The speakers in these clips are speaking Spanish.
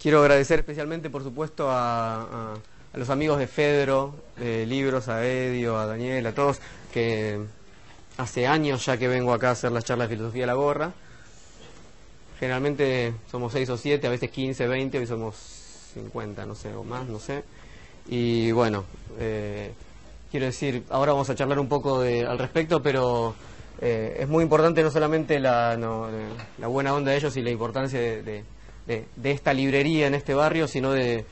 quiero agradecer especialmente, por supuesto, a, los amigos de Fedro, de Libros, a Edio, a Daniel, a todos, que hace años ya que vengo acá a hacer las charlas de filosofía de la gorra. Generalmente somos seis o siete, a veces 15, 20, hoy somos 50, no sé, o más, no sé. Y bueno, eh, quiero decir, ahora vamos a charlar un poco al respecto, pero eh, es muy importante no solamente la, la, buena onda de ellos y la importancia de, esta librería en este barrio, sino de...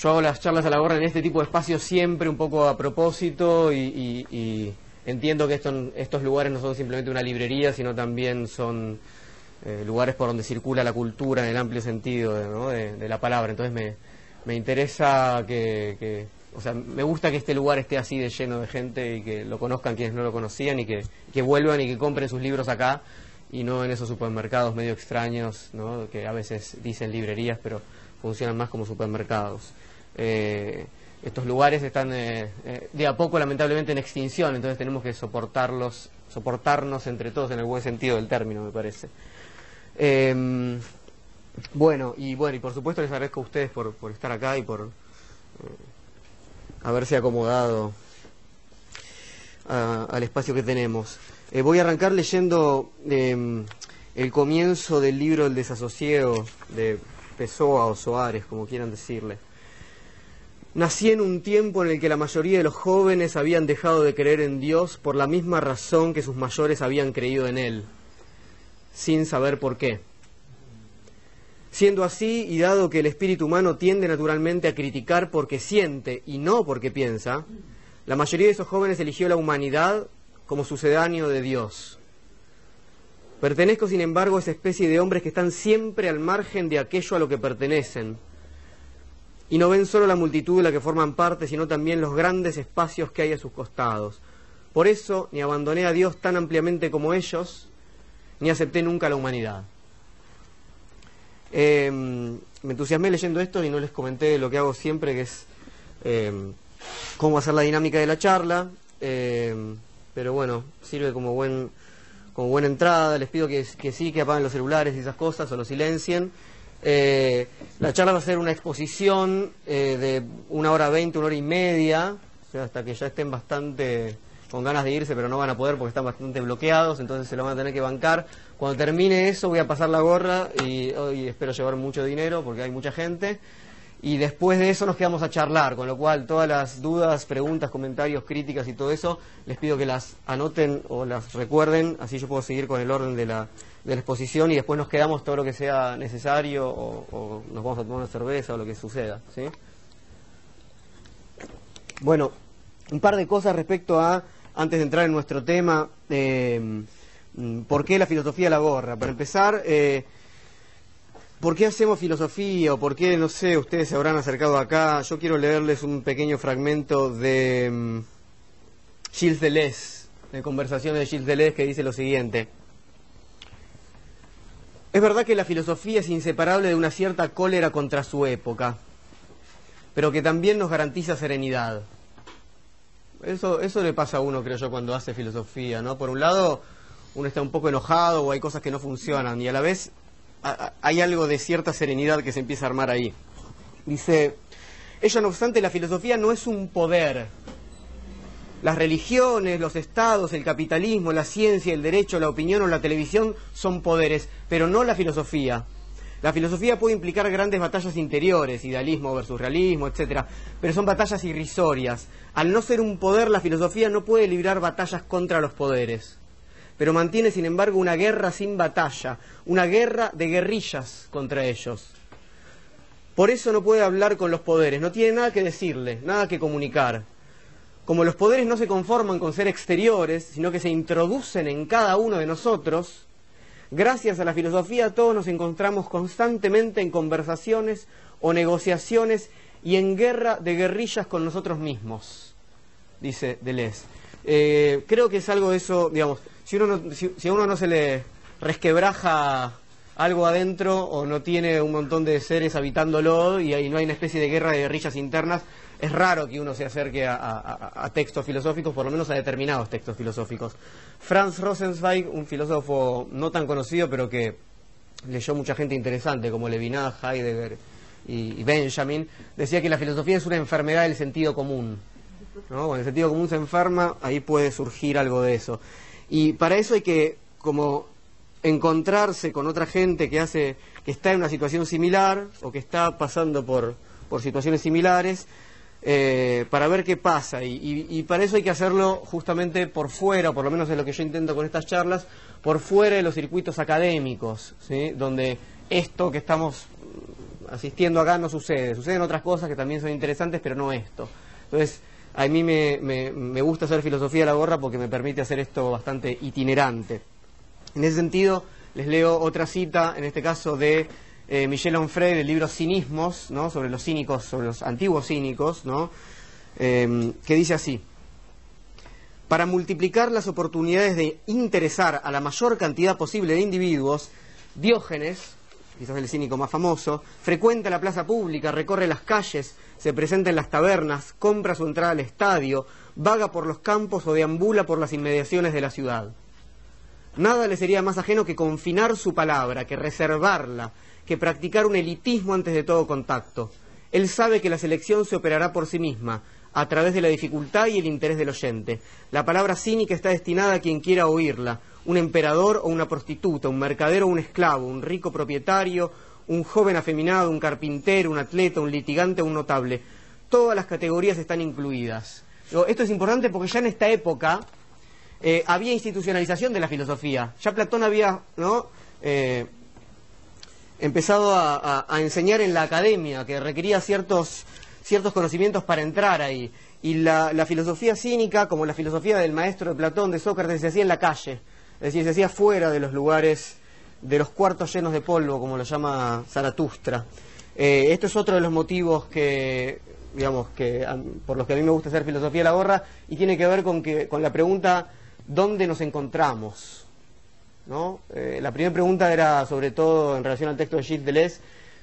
Yo hago las charlas a la gorra en este tipo de espacios siempre un poco a propósito y, entiendo que estos lugares no son simplemente una librería, sino también son eh, lugares por donde circula la cultura en el amplio sentido de, la palabra. Entonces me, me interesa que o sea, me gusta que este lugar esté así de lleno de gente y que lo conozcan quienes no lo conocían y que, vuelvan y que compren sus libros acá y no en esos supermercados medio extraños, ¿no? que a veces dicen librerías, pero funcionan más como supermercados. Eh, estos lugares están eh, eh, de a poco lamentablemente en extinción, entonces tenemos que soportarlos, soportarnos entre todos en el buen sentido del término, me parece. Em, bueno, y bueno, y por supuesto les agradezco a ustedes por, por estar acá y por haberse acomodado al espacio que tenemos. Eh, voy a arrancar leyendo em, el comienzo del libro El desasosiego de Pessoa o Soares, como quieran decirle. Nací en un tiempo en el que la mayoría de los jóvenes habían dejado de creer en Dios por la misma razón que sus mayores habían creído en Él, sin saber por qué. Siendo así, y dado que el espíritu humano tiende naturalmente a criticar porque siente y no porque piensa, la mayoría de esos jóvenes eligió la humanidad como sucedáneo de Dios. Pertenezco, sin embargo, a esa especie de hombres que están siempre al margen de aquello a lo que pertenecen, y no ven solo la multitud de la que forman parte, sino también los grandes espacios que hay a sus costados. Por eso ni abandoné a Dios tan ampliamente como ellos, ni acepté nunca la humanidad. Em, me entusiasmé leyendo esto y no les comenté lo que hago siempre, que es em, cómo hacer la dinámica de la charla. Em, pero bueno, sirve como buen como buena entrada. Les pido que, sí, que apaguen los celulares y esas cosas o los silencien. Eh, la charla va a ser una exposición eh, de una hora veinte, una hora y media, hasta que ya estén bastante con ganas de irse, pero no van a poder porque están bastante bloqueados, entonces se lo van a tener que bancar. Cuando termine eso voy a pasar la gorra y hoy espero llevar mucho dinero porque hay mucha gente. Y después de eso nos quedamos a charlar, con lo cual todas las dudas, preguntas, comentarios, críticas y todo eso, les pido que las anoten o las recuerden, así yo puedo seguir con el orden de la, de la exposición y después nos quedamos todo lo que sea necesario o, nos vamos a tomar una cerveza o lo que suceda. ¿sí? Bueno, un par de cosas respecto a antes de entrar en nuestro tema, eh, ¿por qué la filosofía la gorra? Para empezar, eh, ¿por qué hacemos filosofía o por qué, no sé, ustedes se habrán acercado acá? Yo quiero leerles un pequeño fragmento de mm, Gilles Deleuze, de conversaciones de Gilles Deleuze, que dice lo siguiente. Es verdad que la filosofía es inseparable de una cierta cólera contra su época, pero que también nos garantiza serenidad. Eso, eso le pasa a uno, creo yo, cuando hace filosofía, ¿no? Por un lado, uno está un poco enojado o hay cosas que no funcionan y a la vez hay algo de cierta serenidad que se empieza a armar ahí. Dice, ella no obstante, la filosofía no es un poder. Las religiones, los estados, el capitalismo, la ciencia, el derecho, la opinión o la televisión son poderes, pero no la filosofía. La filosofía puede implicar grandes batallas interiores, idealismo versus realismo, etc. Pero son batallas irrisorias. Al no ser un poder, la filosofía no puede librar batallas contra los poderes. Pero mantiene, sin embargo, una guerra sin batalla, una guerra de guerrillas contra ellos. Por eso no puede hablar con los poderes, no tiene nada que decirle, nada que comunicar. Como los poderes no se conforman con ser exteriores, sino que se introducen en cada uno de nosotros, Gracias a la filosofía todos nos encontramos constantemente en conversaciones o negociaciones y en guerra de guerrillas con nosotros mismos, dice Deleuze. Eh, creo que es algo de eso, digamos, si, uno si, a uno no se le resquebraja algo adentro o no tiene un montón de seres habitándolo y no hay una especie de guerra de guerrillas internas, es raro que uno se acerque a, textos filosóficos, por lo menos a determinados textos filosóficos. Franz Rosenzweig, un filósofo no tan conocido, pero que leyó mucha gente interesante, como Levinas, Heidegger y, Benjamin, decía que la filosofía es una enfermedad del sentido común. Cuando el sentido común se enferma, ahí puede surgir algo de eso. Y para eso hay que como encontrarse con otra gente que hace que está en una situación similar o que está pasando por, por situaciones similares eh, para ver qué pasa. Y, para eso hay que hacerlo justamente por fuera, por lo menos es lo que yo intento con estas charlas, por fuera de los circuitos académicos, ¿sí? donde esto que estamos asistiendo acá no sucede. Suceden otras cosas que también son interesantes, pero no esto. Entonces, a mí me, me gusta hacer filosofía de la gorra porque me permite hacer esto bastante itinerante. En ese sentido, les leo otra cita, en este caso de eh, Michel Onfray del libro Cinismos, ¿no? sobre los cínicos, sobre los antiguos cínicos, ¿no? Em, que dice así, para multiplicar las oportunidades de interesar a la mayor cantidad posible de individuos, Diógenes, quizás el cínico más famoso, frecuenta la plaza pública, recorre las calles, se presenta en las tabernas, compra su entrada al estadio, vaga por los campos o deambula por las inmediaciones de la ciudad. Nada le sería más ajeno que confinar su palabra, que reservarla, que practicar un elitismo antes de todo contacto. Él sabe que la selección se operará por sí misma, a través de la dificultad y el interés del oyente. La palabra cínica está destinada a quien quiera oírla, un emperador o una prostituta, un mercader o un esclavo, un rico propietario, un joven afeminado, un carpintero, un atleta, un litigante o un notable. Todas las categorías están incluidas. Esto es importante porque ya en esta época eh, había institucionalización de la filosofía. Ya Platón había. Eh, empezado a, enseñar en la academia, que requería ciertos, ciertos conocimientos para entrar ahí. Y la, filosofía cínica, como la filosofía del maestro de Platón, de Sócrates, se hacía en la calle, es decir, se hacía fuera de los lugares, de los cuartos llenos de polvo, como lo llama Zaratustra. Eh, esto es otro de los motivos que, digamos, que por los que a mí me gusta hacer filosofía de la gorra, y tiene que ver con, que, con la pregunta, ¿dónde nos encontramos? Eh, la primera pregunta era sobre todo en relación al texto de Gilles Deleuze,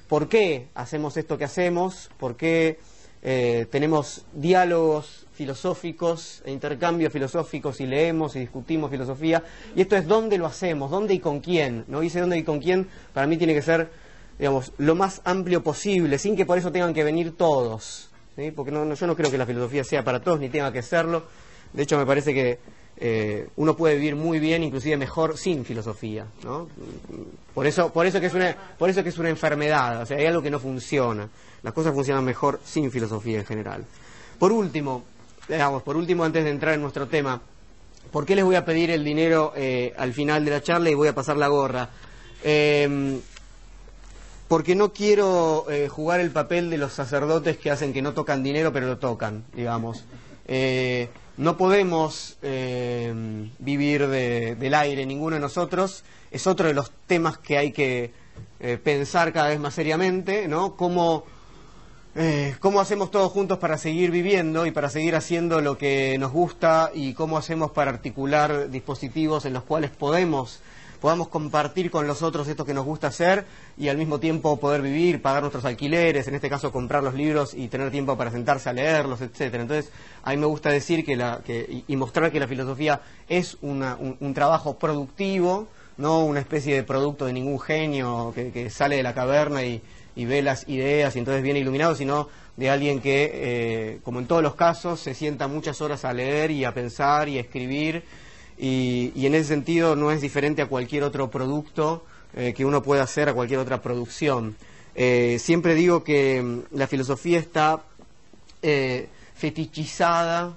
¿por qué hacemos esto que hacemos? ¿Por qué eh, tenemos diálogos filosóficos e intercambios filosóficos y leemos y discutimos filosofía? Y esto es dónde lo hacemos, dónde y con quién. No dice dónde y con quién, para mí tiene que ser, digamos, lo más amplio posible, sin que por eso tengan que venir todos. Porque yo no creo que la filosofía sea para todos, ni tenga que serlo. De hecho, me parece que eh, uno puede vivir muy bien, inclusive mejor, sin filosofía. ¿no? Por, eso, por, eso que es una, por eso que es una enfermedad, o sea, hay algo que no funciona. Las cosas funcionan mejor sin filosofía en general. Por último, digamos, por último, antes de entrar en nuestro tema, ¿por qué les voy a pedir el dinero eh, al final de la charla y voy a pasar la gorra? Eh, porque no quiero jugar el papel de los sacerdotes que hacen que no tocan dinero, pero lo tocan, digamos. No podemos eh, vivir del aire, ninguno de nosotros. Es otro de los temas que hay que eh, pensar cada vez más seriamente, ¿no? Cómo, eh, cómo hacemos todos juntos para seguir viviendo y para seguir haciendo lo que nos gusta y cómo hacemos para articular dispositivos en los cuales podemos podamos compartir con los otros esto que nos gusta hacer y al mismo tiempo poder vivir, pagar nuestros alquileres, en este caso comprar los libros y tener tiempo para sentarse a leerlos, etcétera. Entonces, a mí me gusta decir que la, que, y mostrar que la filosofía es un, trabajo productivo, no una especie de producto de ningún genio que, sale de la caverna y, ve las ideas y entonces viene iluminado, sino de alguien que, eh, como en todos los casos, se sienta muchas horas a leer y a pensar y a escribir y, en ese sentido no es diferente a cualquier otro producto eh, que uno pueda hacer, a cualquier otra producción. Eh, siempre digo que mm, la filosofía está fetichizada,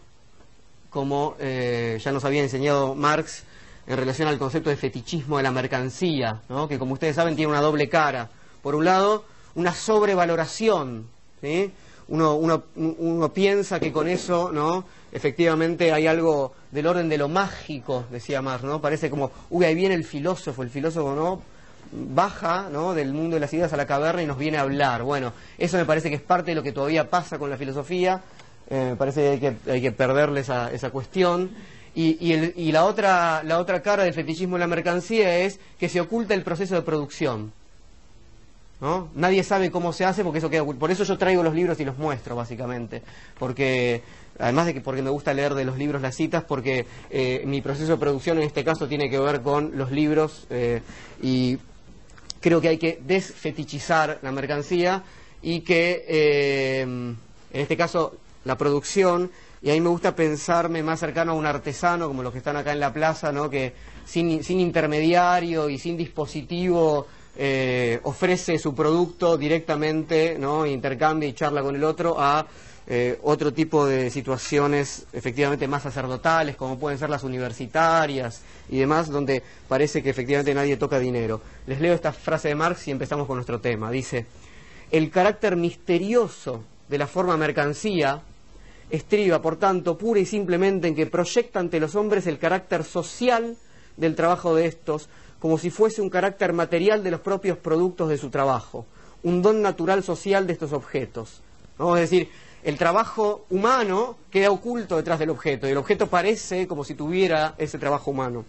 como ya nos había enseñado Marx en relación al concepto de fetichismo de la mercancía, ¿no? que como ustedes saben tiene una doble cara. Por un lado, una sobrevaloración. Uno, uno, piensa que con eso ¿no? efectivamente hay algo del orden de lo mágico, decía Marx, ¿no? Parece como, uy, ahí viene el filósofo, el filósofo, ¿no? Baja. Del mundo de las ideas a la caverna y nos viene a hablar. Bueno, eso me parece que es parte de lo que todavía pasa con la filosofía. Eh, me parece que hay que, perderle esa, esa cuestión. Y, y, la, otra, la otra cara del fetichismo de la mercancía es que se oculta el proceso de producción. ¿No? Nadie sabe cómo se hace porque eso queda Por eso yo traigo los libros y los muestro, básicamente. Porque además de que porque me gusta leer de los libros las citas, porque eh, mi proceso de producción en este caso tiene que ver con los libros eh, y creo que hay que desfetichizar la mercancía y que, eh, en este caso, la producción, y a mí me gusta pensarme más cercano a un artesano, como los que están acá en la plaza, ¿no? que sin, sin intermediario y sin dispositivo eh, ofrece su producto directamente, ¿no? intercambia y charla con el otro, a eh, otro tipo de situaciones efectivamente más sacerdotales, como pueden ser las universitarias y demás, donde parece que efectivamente nadie toca dinero. Les leo esta frase de Marx y empezamos con nuestro tema. Dice, el carácter misterioso de la forma mercancía estriba, por tanto, pura y simplemente en que proyecta ante los hombres el carácter social del trabajo de estos, como si fuese un carácter material de los propios productos de su trabajo, un don natural social de estos objetos. Es decir, el trabajo humano queda oculto detrás del objeto y el objeto parece como si tuviera ese trabajo humano.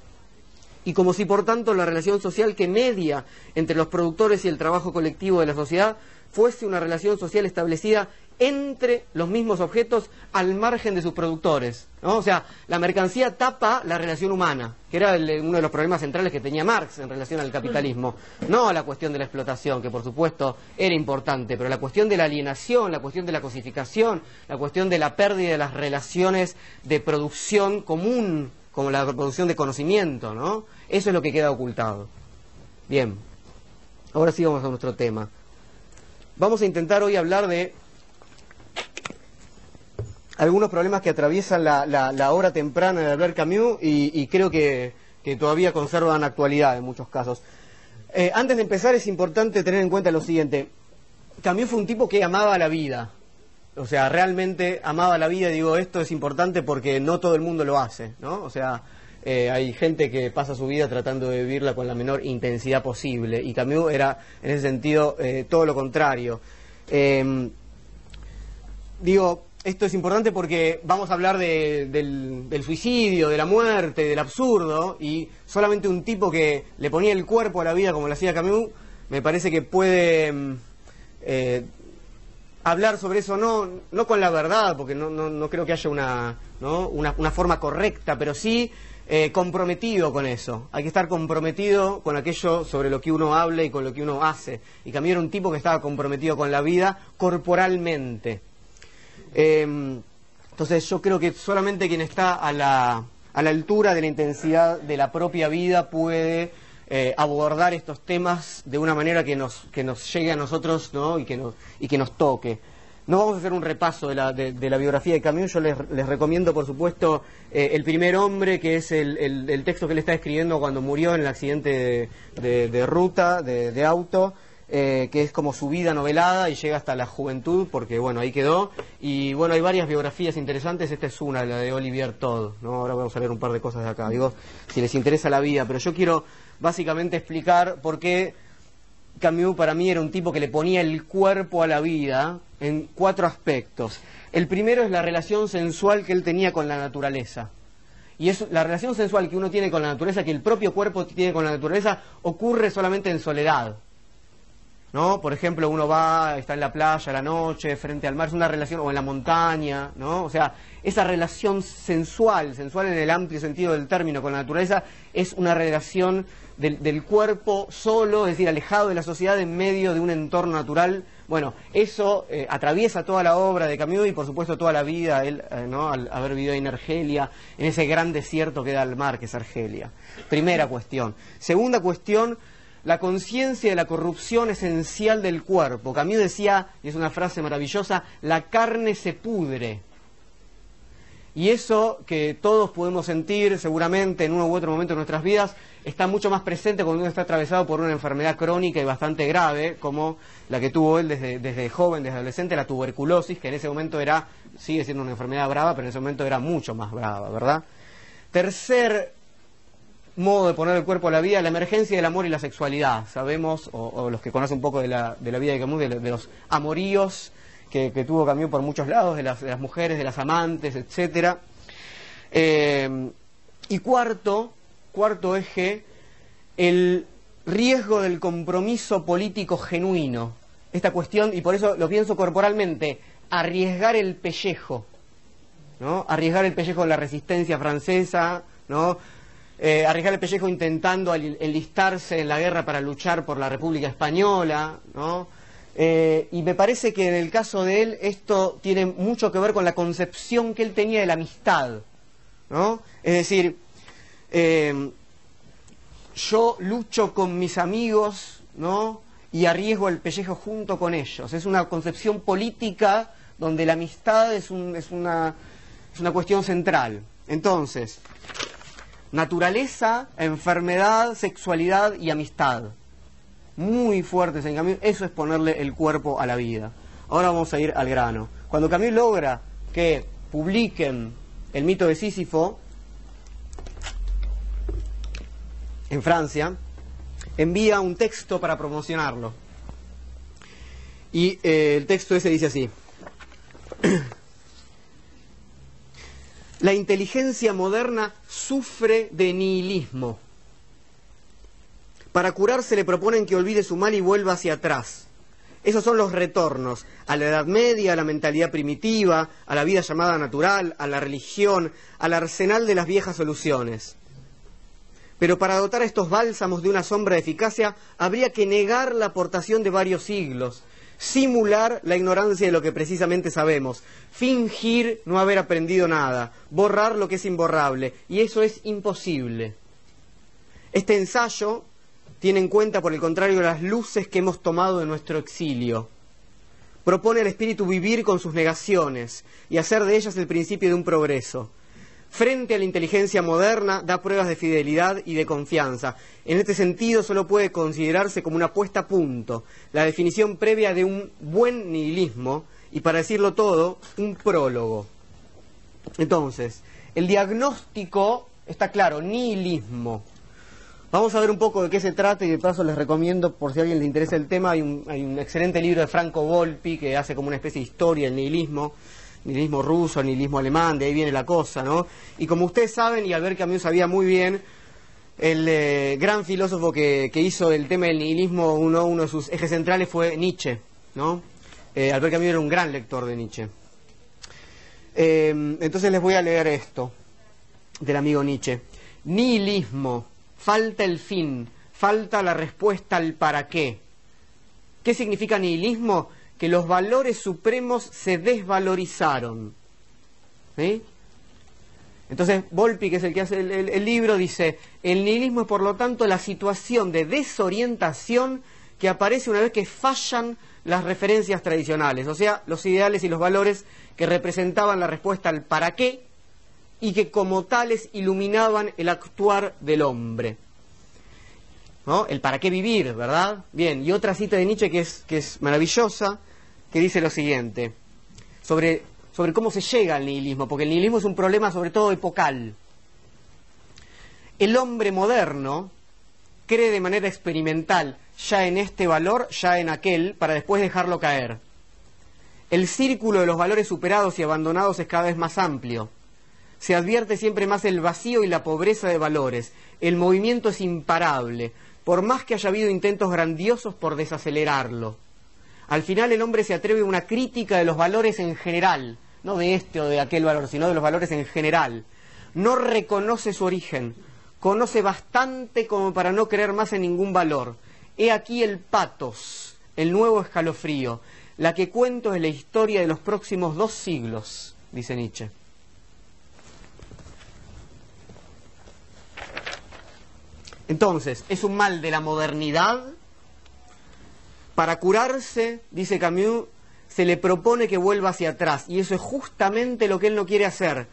Y como si por tanto la relación social que media entre los productores y el trabajo colectivo de la sociedad fuese una relación social establecida entre los mismos objetos al margen de sus productores. O sea, la mercancía tapa la relación humana, que era uno de los problemas centrales que tenía Marx en relación al capitalismo. No la cuestión de la explotación, que por supuesto era importante, pero la cuestión de la alienación, la cuestión de la cosificación, la cuestión de la pérdida de las relaciones de producción común, como la producción de conocimiento, ¿no? Eso es lo que queda ocultado. Bien, ahora sí vamos a nuestro tema. Vamos a intentar hoy hablar de algunos problemas que atraviesan la, la, hora temprana de Albert Camus y, creo que, todavía conservan actualidad en muchos casos. Eh, antes de empezar es importante tener en cuenta lo siguiente. Camus fue un tipo que amaba la vida. O sea, realmente amaba la vida. Digo, esto es importante porque no todo el mundo lo hace, ¿no? O sea, eh, hay gente que pasa su vida tratando de vivirla con la menor intensidad posible. Y Camus era, en ese sentido, eh, todo lo contrario. digo, esto es importante porque vamos a hablar del, suicidio, de la muerte, del absurdo, y solamente un tipo que le ponía el cuerpo a la vida como lo hacía Camus, me parece que puede mm, eh, hablar sobre eso, no, no con la verdad, porque no, no, creo que haya una, una, forma correcta, pero sí eh, comprometido con eso. Hay que estar comprometido con aquello sobre lo que uno habla y con lo que uno hace. Y Camus era un tipo que estaba comprometido con la vida corporalmente. Em, entonces yo creo que solamente quien está a la, a la altura de la intensidad de la propia vida puede eh, abordar estos temas de una manera que nos, que nos llegue a nosotros ¿no? y, que nos, y que nos toque. No vamos a hacer un repaso de la, de, la biografía de Camus, yo les, recomiendo, por supuesto, eh, El primer hombre, que es el, el, texto que él está escribiendo cuando murió en el accidente de, de ruta, de, auto. Eh, que es como su vida novelada y llega hasta la juventud, porque bueno, ahí quedó. Y bueno, hay varias biografías interesantes, esta es una, la de Olivier Todd, ¿no? Ahora vamos a leer un par de cosas de acá, digo, si les interesa la vida, pero yo quiero básicamente explicar por qué Camus para mí era un tipo que le ponía el cuerpo a la vida en cuatro aspectos. El primero es la relación sensual que él tenía con la naturaleza. Y es la relación sensual que uno tiene con la naturaleza, que el propio cuerpo tiene con la naturaleza, ocurre solamente en soledad. ¿No? Por ejemplo, uno va, está en la playa a la noche, frente al mar, es una relación, o en la montaña, ¿no? O sea, esa relación sensual, sensual en el amplio sentido del término con la naturaleza, es una relación del, cuerpo solo, es decir, alejado de la sociedad en medio de un entorno natural. Bueno, eso eh, atraviesa toda la obra de Camus y por supuesto toda la vida, él, eh, ¿no? Al haber vivido en Argelia, en ese gran desierto que da al mar, que es Argelia. Primera cuestión. Segunda cuestión, la conciencia de la corrupción esencial del cuerpo. Camus decía, y es una frase maravillosa, la carne se pudre. Y eso que todos podemos sentir seguramente en uno u otro momento de nuestras vidas está mucho más presente cuando uno está atravesado por una enfermedad crónica y bastante grave, como la que tuvo él desde, desde joven, desde adolescente, la tuberculosis, que en ese momento era, sigue siendo una enfermedad brava, pero en ese momento era mucho más brava, ¿verdad? Tercer modo de poner el cuerpo a la vida, la emergencia del amor y la sexualidad. Sabemos, o, los que conocen un poco de la, de la vida de Camus, de, los amoríos que, tuvo Camus por muchos lados, de las, mujeres, de las amantes, etcétera. Eh, y cuarto, cuarto eje, el riesgo del compromiso político genuino. Esta cuestión, y por eso lo pienso corporalmente, arriesgar el pellejo, ¿no? Arriesgar el pellejo en la resistencia francesa, ¿no? Eh, arriesgar el pellejo intentando enlistarse en la guerra para luchar por la República Española, ¿no? Eh, y me parece que en el caso de él esto tiene mucho que ver con la concepción que él tenía de la amistad. ¿no? Es decir, eh, yo lucho con mis amigos ¿no? y arriesgo el pellejo junto con ellos. Es una concepción política donde la amistad es, una, es una cuestión central. Entonces, naturaleza, enfermedad, sexualidad y amistad muy fuertes en Camus, eso es ponerle el cuerpo a la vida. Ahora vamos a ir al grano. Cuando Camus logra que publiquen el mito de Sísifo en Francia, envía un texto para promocionarlo. Y eh, el texto ese dice así. La inteligencia moderna sufre de nihilismo para curarse le proponen que olvide su mal y vuelva hacia atrás. Esos son los retornos a la Edad Media, a la mentalidad primitiva, a la vida llamada natural, a la religión, al arsenal de las viejas soluciones. Pero para dotar a estos bálsamos de una sombra de eficacia, habría que negar la aportación de varios siglos, simular la ignorancia de lo que precisamente sabemos, fingir no haber aprendido nada, borrar lo que es imborrable, y eso es imposible. Este ensayo tiene en cuenta, por el contrario, las luces que hemos tomado de nuestro exilio. Propone al espíritu vivir con sus negaciones y hacer de ellas el principio de un progreso. Frente a la inteligencia moderna, da pruebas de fidelidad y de confianza. En este sentido, solo puede considerarse como una puesta a punto, la definición previa de un buen nihilismo y, para decirlo todo, un prólogo. Entonces, el diagnóstico está claro, nihilismo. Vamos a ver un poco de qué se trata y de paso les recomiendo, por si a alguien le interesa el tema, hay un, excelente libro de Franco Volpi que hace como una especie de historia del nihilismo, nihilismo ruso, nihilismo alemán, de ahí viene la cosa, ¿no? Y como ustedes saben, y al ver que a mí sabía muy bien, el eh, gran filósofo que, hizo el tema del nihilismo, uno, uno de sus ejes centrales fue Nietzsche, ¿no? Eh, Albert Camus era un gran lector de Nietzsche. Eh, entonces les voy a leer esto del amigo Nietzsche. Nihilismo falta el fin, falta la respuesta al para qué. ¿Qué significa nihilismo? Que los valores supremos se desvalorizaron. Entonces, Volpi, que es el que hace el, libro, dice, el nihilismo es por lo tanto la situación de desorientación que aparece una vez que fallan las referencias tradicionales, o sea, los ideales y los valores que representaban la respuesta al para qué y que como tales iluminaban el actuar del hombre. ¿No? El para qué vivir, ¿verdad? Bien, y otra cita de Nietzsche que es, que es maravillosa, que dice lo siguiente, sobre, sobre cómo se llega al nihilismo, porque el nihilismo es un problema sobre todo epocal. El hombre moderno cree de manera experimental ya en este valor, ya en aquel, para después dejarlo caer. El círculo de los valores superados y abandonados es cada vez más amplio se advierte siempre más el vacío y la pobreza de valores. El movimiento es imparable, por más que haya habido intentos grandiosos por desacelerarlo. Al final el hombre se atreve a una crítica de los valores en general, no de este o de aquel valor, sino de los valores en general. No reconoce su origen, conoce bastante como para no creer más en ningún valor. He aquí el patos, el nuevo escalofrío. La que cuento es la historia de los próximos dos siglos, dice Nietzsche. Entonces, es un mal de la modernidad. Para curarse, dice Camus, se le propone que vuelva hacia atrás. Y eso es justamente lo que él no quiere hacer.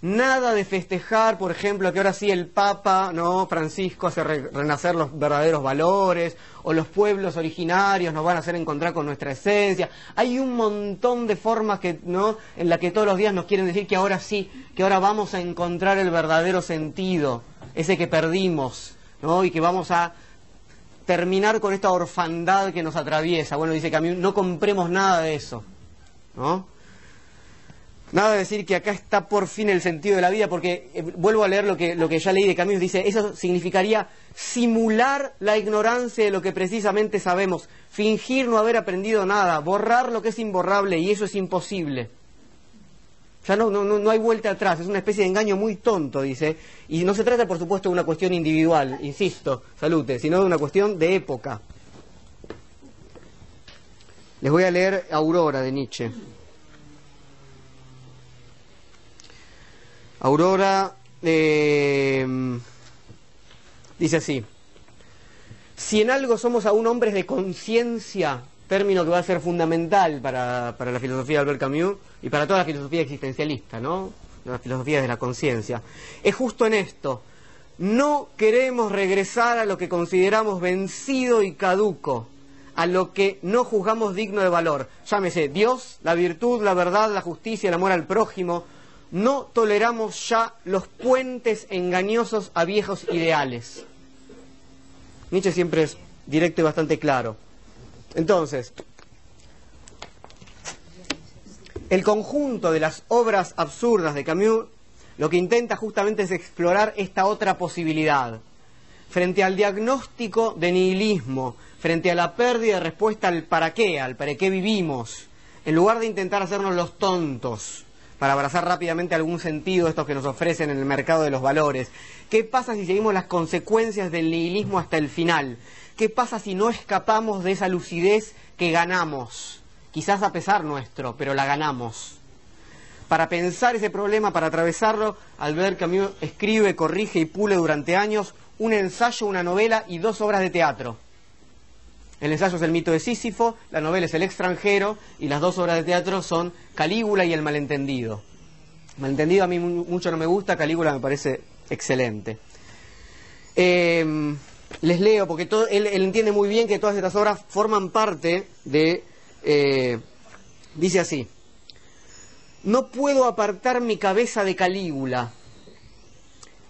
Nada de festejar, por ejemplo, que ahora sí el Papa, ¿no? Francisco hace renacer los verdaderos valores, o los pueblos originarios nos van a hacer encontrar con nuestra esencia. Hay un montón de formas que, ¿no? en las que todos los días nos quieren decir que ahora sí, que ahora vamos a encontrar el verdadero sentido ese que perdimos, ¿no? Y que vamos a terminar con esta orfandad que nos atraviesa. Bueno, dice que no compremos nada de eso, ¿no? Nada de decir que acá está por fin el sentido de la vida, porque eh, vuelvo a leer lo que, lo que ya leí de Camus, dice, eso significaría simular la ignorancia de lo que precisamente sabemos, fingir no haber aprendido nada, borrar lo que es imborrable, y eso es imposible. Ya no, no, no hay vuelta atrás, es una especie de engaño muy tonto, dice. Y no se trata, por supuesto, de una cuestión individual, insisto, salute, sino de una cuestión de época. Les voy a leer Aurora de Nietzsche. Aurora eh, dice así, si en algo somos aún hombres de conciencia, término que va a ser fundamental para, para, la filosofía de Albert Camus y para toda la filosofía existencialista, ¿no? La filosofía de la conciencia. Es justo en esto. No queremos regresar a lo que consideramos vencido y caduco, a lo que no juzgamos digno de valor. Llámese Dios, la virtud, la verdad, la justicia, el amor al prójimo. No toleramos ya los puentes engañosos a viejos ideales. Nietzsche siempre es directo y bastante claro. Entonces, el conjunto de las obras absurdas de Camus lo que intenta justamente es explorar esta otra posibilidad. Frente al diagnóstico de nihilismo, frente a la pérdida de respuesta al para qué, al para qué vivimos, en lugar de intentar hacernos los tontos para abrazar rápidamente algún sentido estos que nos ofrecen en el mercado de los valores, ¿qué pasa si seguimos las consecuencias del nihilismo hasta el final? ¿Qué pasa si no escapamos de esa lucidez que ganamos? Quizás a pesar nuestro, pero la ganamos. Para pensar ese problema, para atravesarlo, Albert Camus escribe, corrige y pule durante años un ensayo, una novela y dos obras de teatro. El ensayo es el mito de Sísifo, la novela es El extranjero y las dos obras de teatro son Calígula y El malentendido. Malentendido a mí mucho no me gusta, Calígula me parece excelente. Eh, les leo, porque él, entiende muy bien que todas estas obras forman parte de... Eh, dice así, no puedo apartar mi cabeza de Calígula.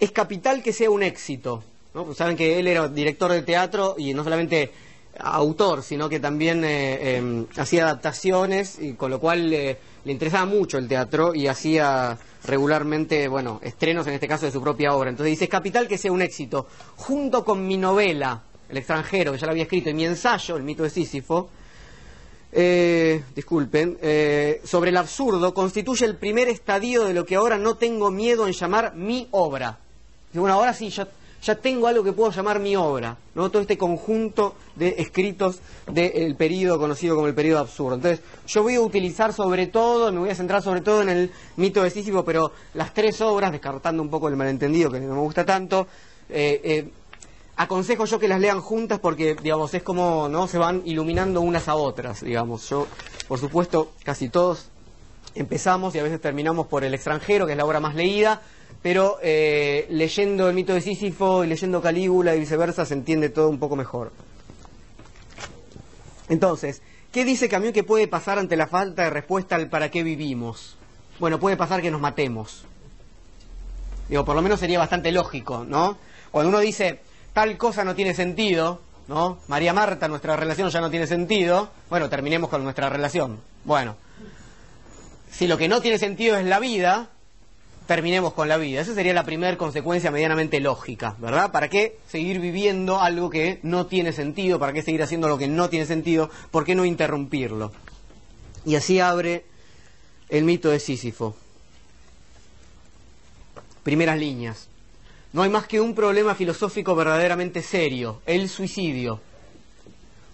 Es capital que sea un éxito. ¿no? saben que él era director de teatro y no solamente autor, sino que también eh, em, hacía adaptaciones y con lo cual le interesaba mucho el teatro y hacía regularmente, bueno, estrenos en este caso de su propia obra. Entonces dice, capital que sea un éxito, junto con mi novela, El extranjero, que ya la había escrito, y mi ensayo, El mito de Sísifo, eh, disculpen, eh, sobre el absurdo, constituye el primer estadio de lo que ahora no tengo miedo en llamar mi obra. Y bueno, ahora sí, ya ya tengo algo que puedo llamar mi obra, ¿no? todo este conjunto de escritos del periodo conocido como el periodo absurdo. Entonces, yo voy a utilizar sobre todo, me voy a centrar sobre todo en el mito de Sísifo, pero las tres obras, descartando un poco el malentendido que no me gusta tanto, eh, eh, aconsejo yo que las lean juntas porque, digamos, es como, ¿no? Se van iluminando unas a otras, digamos. Yo, por supuesto, casi todos empezamos y a veces terminamos por El extranjero, que es la obra más leída, pero eh, leyendo el mito de Sísifo y leyendo Calígula y viceversa se entiende todo un poco mejor. Entonces, ¿qué dice Camus que puede pasar ante la falta de respuesta al para qué vivimos? Bueno, puede pasar que nos matemos. Digo, por lo menos sería bastante lógico, ¿no? Cuando uno dice, tal cosa no tiene sentido, ¿no? María Marta, nuestra relación ya no tiene sentido, bueno, terminemos con nuestra relación. Bueno, si lo que no tiene sentido es la vida, terminemos con la vida. Esa sería la primera consecuencia medianamente lógica, ¿verdad? ¿Para qué seguir viviendo algo que no tiene sentido? ¿Para qué seguir haciendo lo que no tiene sentido? ¿Por qué no interrumpirlo? Y así abre el mito de Sísifo. Primeras líneas. No hay más que un problema filosófico verdaderamente serio, el suicidio.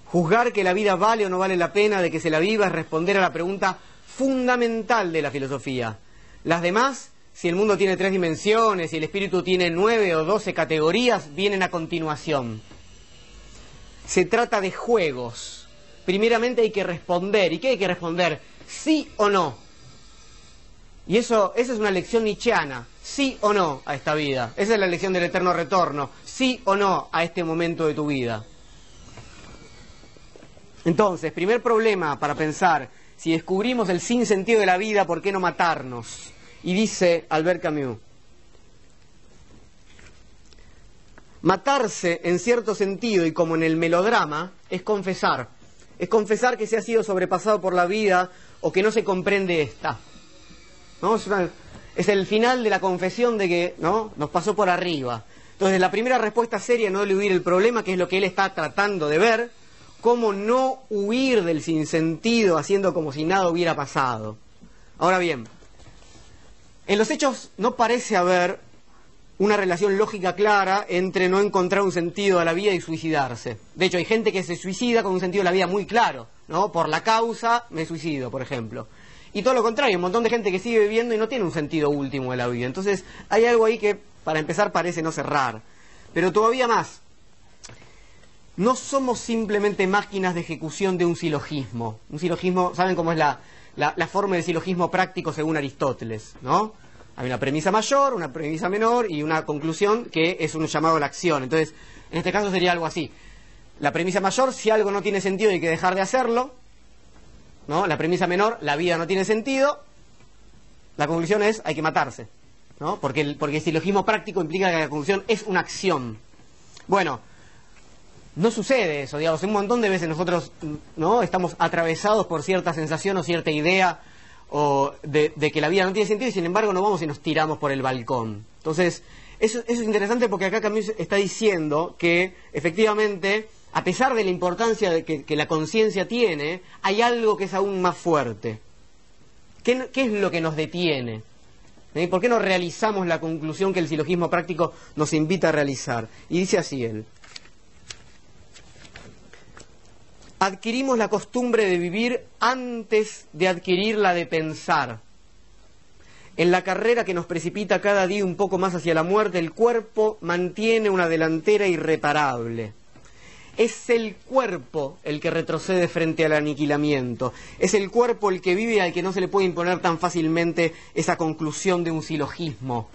Juzgar que la vida vale o no vale la pena de que se la viva es responder a la pregunta fundamental de la filosofía. Las demás si el mundo tiene tres dimensiones y el espíritu tiene nueve o doce categorías, vienen a continuación. Se trata de juegos. Primeramente hay que responder. ¿Y qué hay que responder? Sí o no. Y eso, esa es una lección nietzscheana. Sí o no a esta vida. Esa es la lección del eterno retorno. Sí o no a este momento de tu vida. Entonces, primer problema para pensar, si descubrimos el sinsentido de la vida, ¿por qué no matarnos? Y dice Albert Camus, matarse en cierto sentido y como en el melodrama es confesar, es confesar que se ha sido sobrepasado por la vida o que no se comprende esta. ¿No? Es, el final de la confesión de que ¿no? nos pasó por arriba. Entonces, la primera respuesta seria no eludir el problema, que es lo que él está tratando de ver, cómo no huir del sinsentido haciendo como si nada hubiera pasado. Ahora bien, en los hechos no parece haber una relación lógica clara entre no encontrar un sentido a la vida y suicidarse. De hecho, hay gente que se suicida con un sentido de la vida muy claro. ¿no? Por la causa me suicido, por ejemplo. Y todo lo contrario, un montón de gente que sigue viviendo y no tiene un sentido último de la vida. Entonces, hay algo ahí que, para empezar, parece no cerrar. Pero todavía más, no somos simplemente máquinas de ejecución de un silogismo. Un silogismo, ¿saben cómo es la, la, forma de silogismo práctico según Aristóteles? ¿no? Hay una premisa mayor, una premisa menor y una conclusión que es un llamado a la acción. Entonces, en este caso sería algo así. La premisa mayor, si algo no tiene sentido hay que dejar de hacerlo. ¿no? La premisa menor, la vida no tiene sentido. La conclusión es hay que matarse. ¿no? Porque, porque el silogismo práctico implica que la conclusión es una acción. Bueno, no sucede eso, digamos, un montón de veces nosotros no estamos atravesados por cierta sensación o cierta idea o de, que la vida no tiene sentido y sin embargo no vamos y nos tiramos por el balcón. Entonces, eso, es interesante porque acá Camus está diciendo que efectivamente, a pesar de la importancia que, la conciencia tiene, hay algo que es aún más fuerte. ¿Qué, es lo que nos detiene? ¿Por qué no realizamos la conclusión que el silogismo práctico nos invita a realizar? Y dice así él. Adquirimos la costumbre de vivir antes de adquirir la de pensar. En la carrera que nos precipita cada día un poco más hacia la muerte, el cuerpo mantiene una delantera irreparable. Es el cuerpo el que retrocede frente al aniquilamiento. Es el cuerpo el que vive y al que no se le puede imponer tan fácilmente esa conclusión de un silogismo.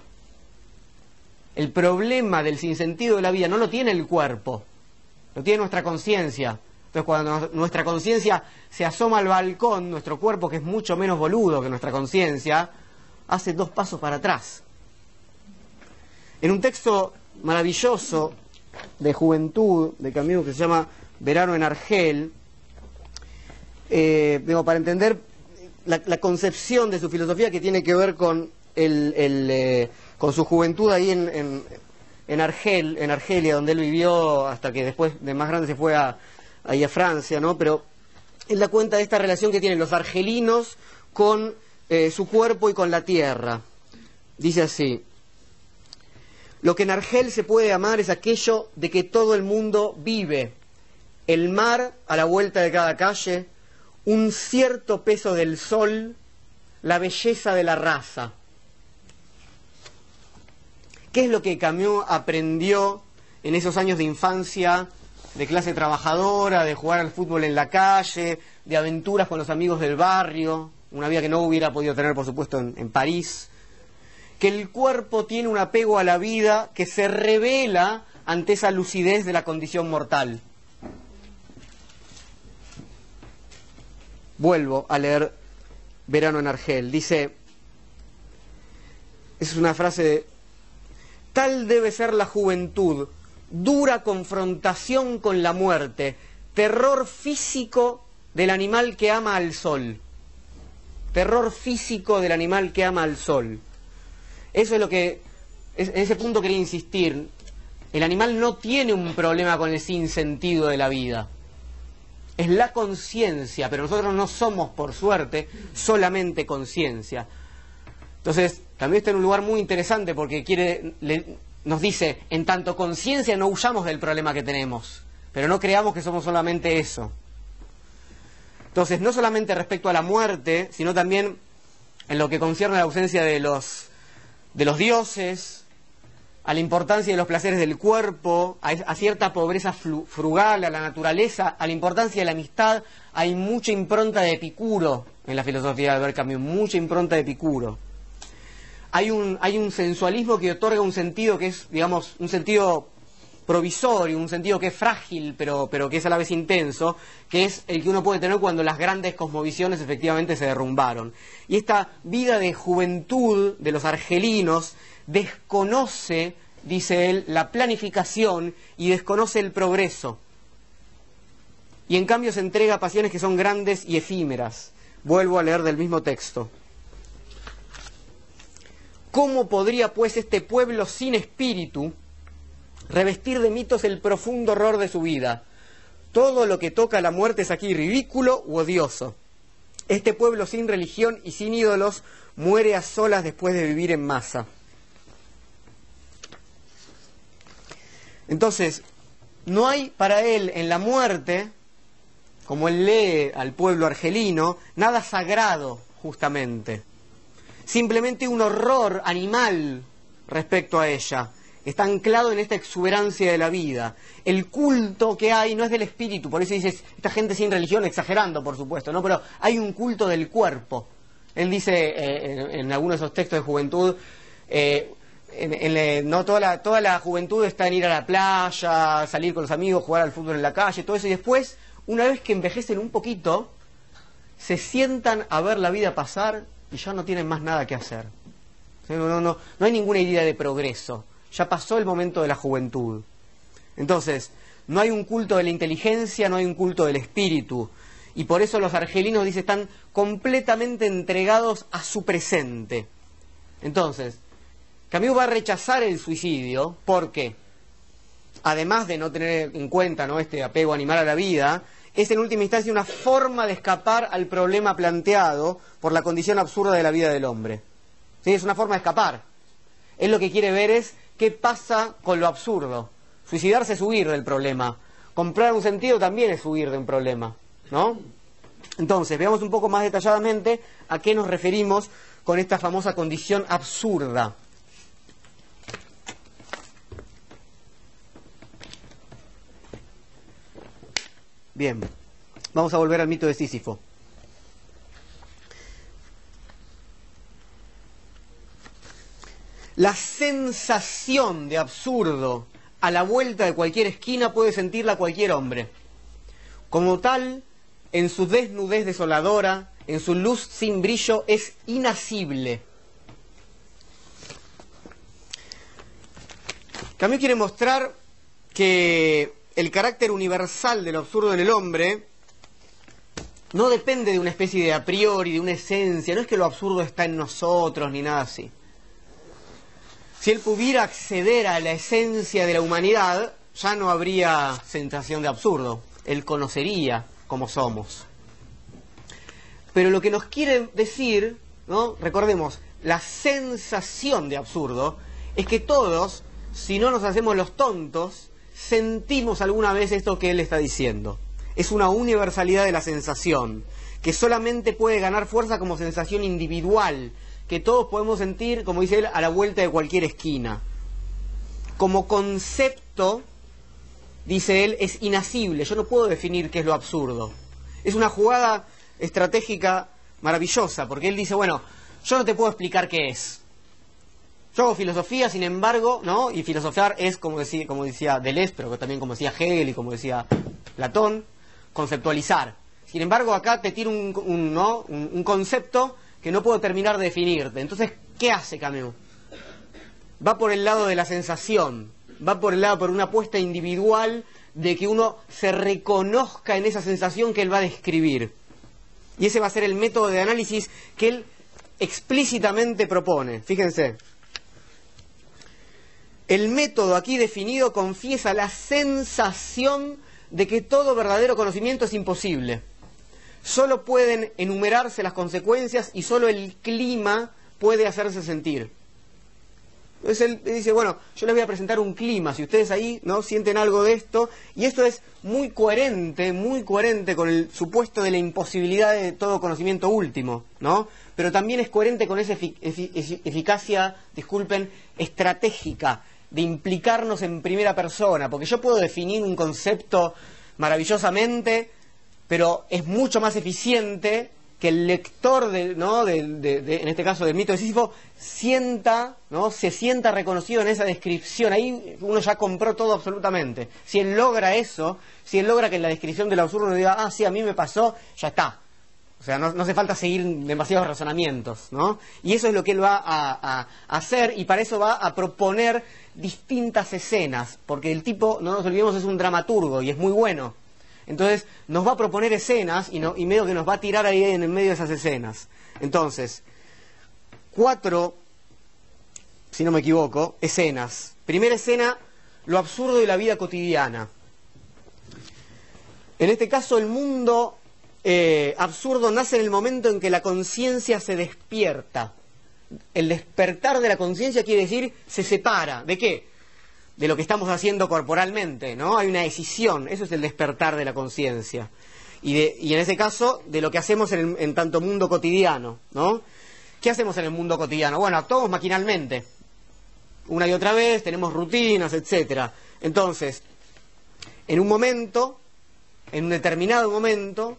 El problema del sinsentido de la vida no lo tiene el cuerpo, lo tiene nuestra conciencia. Entonces, cuando nuestra conciencia se asoma al balcón, nuestro cuerpo, que es mucho menos boludo que nuestra conciencia, hace dos pasos para atrás. En un texto maravilloso de juventud de Camilo que se llama Verano en Argel, eh, para entender la, concepción de su filosofía que tiene que ver con, el, eh, con su juventud ahí en, en Argel, en Argelia, donde él vivió hasta que después de más grande se fue a, ahí a Francia, ¿no? Pero él da cuenta de esta relación que tienen los argelinos con eh, su cuerpo y con la tierra. Dice así, lo que en Argel se puede amar es aquello de que todo el mundo vive, el mar a la vuelta de cada calle, un cierto peso del sol, la belleza de la raza. ¿Qué es lo que Camus aprendió en esos años de infancia de clase trabajadora, de jugar al fútbol en la calle, de aventuras con los amigos del barrio, una vida que no hubiera podido tener, por supuesto, en, París, que el cuerpo tiene un apego a la vida que se revela ante esa lucidez de la condición mortal. Vuelvo a leer Verano en Argel. Dice, es una frase, tal debe ser la juventud dura confrontación con la muerte, terror físico del animal que ama al sol. Terror físico del animal que ama al sol. Eso es lo que, en ese punto quería insistir. El animal no tiene un problema con el sinsentido de la vida. Es la conciencia, pero nosotros no somos, por suerte, solamente conciencia. Entonces, también está en un lugar muy interesante porque quiere, nos dice, en tanto conciencia no huyamos del problema que tenemos, pero no creamos que somos solamente eso. Entonces, no solamente respecto a la muerte, sino también en lo que concierne a la ausencia de los, de los dioses, a la importancia de los placeres del cuerpo, a, cierta pobreza frugal, a la naturaleza, a la importancia de la amistad, hay mucha impronta de Epicuro en la filosofía de Albert Camus, mucha impronta de Epicuro hay un, sensualismo que otorga un sentido que es, digamos, un sentido provisorio, un sentido que es frágil, pero, pero que es a la vez intenso, que es el que uno puede tener cuando las grandes cosmovisiones efectivamente se derrumbaron. Y esta vida de juventud de los argelinos desconoce, dice él, la planificación y desconoce el progreso. Y en cambio se entrega a pasiones que son grandes y efímeras. Vuelvo a leer del mismo texto. ¿Cómo podría pues este pueblo sin espíritu revestir de mitos el profundo horror de su vida? Todo lo que toca a la muerte es aquí ridículo u odioso. Este pueblo sin religión y sin ídolos muere a solas después de vivir en masa. Entonces, no hay para él en la muerte como él lee al pueblo argelino, nada sagrado, justamente. Simplemente un horror animal respecto a ella. Está anclado en esta exuberancia de la vida. El culto que hay no es del espíritu, por eso dices, esta gente sin religión, exagerando, por supuesto, ¿no? Pero hay un culto del cuerpo. Él dice eh, en, algunos de esos textos de juventud, eh, no toda la, toda la juventud está en ir a la playa, salir con los amigos, jugar al fútbol en la calle, todo eso, y después, una vez que envejecen un poquito, se sientan a ver la vida pasar y ya no tienen más nada que hacer. No, no, no hay ninguna idea de progreso. Ya pasó el momento de la juventud. Entonces, no hay un culto de la inteligencia, no hay un culto del espíritu. Y por eso los argelinos, dice, están completamente entregados a su presente. Entonces, Camus va a rechazar el suicidio porque, además de no tener en cuenta ¿no? este apego animal a la vida, es en última instancia una forma de escapar al problema planteado por la condición absurda de la vida del hombre. ¿Sí? Es una forma de escapar. Él lo que quiere ver es qué pasa con lo absurdo. Suicidarse es huir del problema. Comprar un sentido también es huir de un problema. ¿No? Entonces, veamos un poco más detalladamente a qué nos referimos con esta famosa condición absurda. Bien, vamos a volver al mito de Sísifo. La sensación de absurdo a la vuelta de cualquier esquina puede sentirla cualquier hombre. Como tal, en su desnudez desoladora, en su luz sin brillo, es inasible. También quiere mostrar que el carácter universal de lo absurdo en el hombre no depende de una especie de a priori, de una esencia, no es que lo absurdo está en nosotros ni nada así. Si él pudiera acceder a la esencia de la humanidad, ya no habría sensación de absurdo, él conocería cómo somos. Pero lo que nos quiere decir, ¿no? recordemos, la sensación de absurdo es que todos, si no nos hacemos los tontos, sentimos alguna vez esto que él está diciendo. Es una universalidad de la sensación, que solamente puede ganar fuerza como sensación individual, que todos podemos sentir, como dice él, a la vuelta de cualquier esquina. Como concepto, dice él, es inasible. Yo no puedo definir qué es lo absurdo. Es una jugada estratégica maravillosa, porque él dice, bueno, yo no te puedo explicar qué es. Yo hago filosofía, sin embargo, ¿no? Y filosofar es, como decía, como decía Deleuze, pero también como decía Hegel y como decía Platón, conceptualizar. Sin embargo, acá te tiro un, ¿no? un, concepto que no puedo terminar de definirte. Entonces, ¿qué hace Camus? Va por el lado de la sensación, va por el lado, por una apuesta individual de que uno se reconozca en esa sensación que él va a describir. Y ese va a ser el método de análisis que él explícitamente propone. Fíjense, el método aquí definido confiesa la sensación de que todo verdadero conocimiento es imposible. Solo pueden enumerarse las consecuencias y solo el clima puede hacerse sentir. Entonces él dice, bueno, yo les voy a presentar un clima, si ustedes ahí no sienten algo de esto, y esto es muy coherente, muy coherente con el supuesto de la imposibilidad de todo conocimiento último, ¿no? Pero también es coherente con esa eficacia, disculpen, estratégica de implicarnos en primera persona, porque yo puedo definir un concepto maravillosamente, pero es mucho más eficiente que el lector, de, ¿no? en este caso del mito de Sísifo, sienta, ¿no? se sienta reconocido en esa descripción. Ahí uno ya compró todo absolutamente. Si él logra eso, si él logra que en la descripción del absurdo uno diga, ah, sí, a mí me pasó, ya está. O sea, no, hace falta seguir demasiados razonamientos, ¿no? Y eso es lo que él va a, hacer y para eso va a proponer distintas escenas, porque el tipo, no nos olvidemos, es un dramaturgo y es muy bueno. Entonces, nos va a proponer escenas y, y medio que nos va a tirar ahí en el medio de esas escenas. Entonces, cuatro, si no me equivoco, escenas. Primera escena, lo absurdo de la vida cotidiana. En este caso, el mundo eh, absurdo nace en el momento en que la conciencia se despierta. El despertar de la conciencia quiere decir se separa. ¿De qué? De lo que estamos haciendo corporalmente, ¿no? Hay una decisión, eso es el despertar de la conciencia. Y, de, y en ese caso, de lo que hacemos en, en tanto mundo cotidiano, ¿no? ¿Qué hacemos en el mundo cotidiano? Bueno, actuamos maquinalmente. Una y otra vez, tenemos rutinas, etcétera. Entonces, en un momento, en un determinado momento,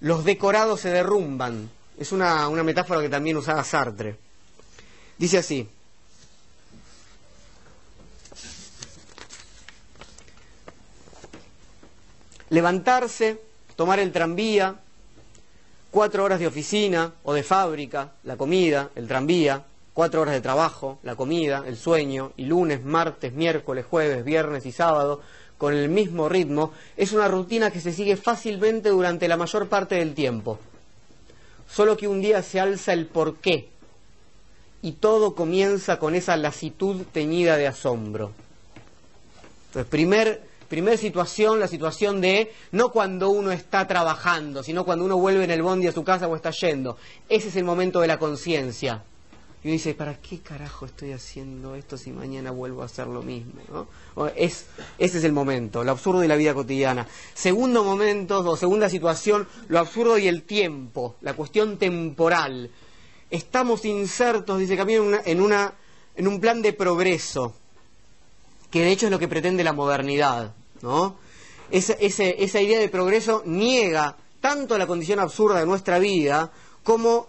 los decorados se derrumban. Es una, una metáfora que también usaba Sartre. Dice así. Levantarse, tomar el tranvía, cuatro horas de oficina o de fábrica, la comida, el tranvía, cuatro horas de trabajo, la comida, el sueño, y lunes, martes, miércoles, jueves, viernes y sábado, con el mismo ritmo, es una rutina que se sigue fácilmente durante la mayor parte del tiempo. Solo que un día se alza el porqué, y todo comienza con esa lasitud teñida de asombro. Entonces, primer, primer situación, la situación de no cuando uno está trabajando, sino cuando uno vuelve en el bondi a su casa o está yendo. Ese es el momento de la conciencia. Y uno dice, ¿para qué carajo estoy haciendo esto si mañana vuelvo a hacer lo mismo? ¿no? Es, ese es el momento, lo absurdo de la vida cotidiana. Segundo momento, o segunda situación, lo absurdo y el tiempo, la cuestión temporal. Estamos insertos, dice Camilo, en, una, en, un plan de progreso, que de hecho es lo que pretende la modernidad. ¿no? Esa idea de progreso niega tanto la condición absurda de nuestra vida como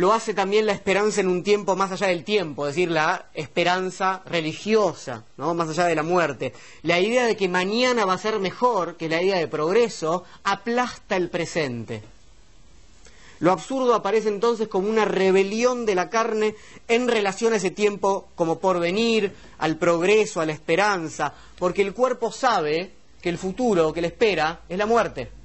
lo hace también la esperanza en un tiempo más allá del tiempo, es decir, la esperanza religiosa, ¿no? más allá de la muerte. La idea de que mañana va a ser mejor que la idea de progreso aplasta el presente. Lo absurdo aparece entonces como una rebelión de la carne en relación a ese tiempo como porvenir, al progreso, a la esperanza, porque el cuerpo sabe que el futuro que le espera es la muerte.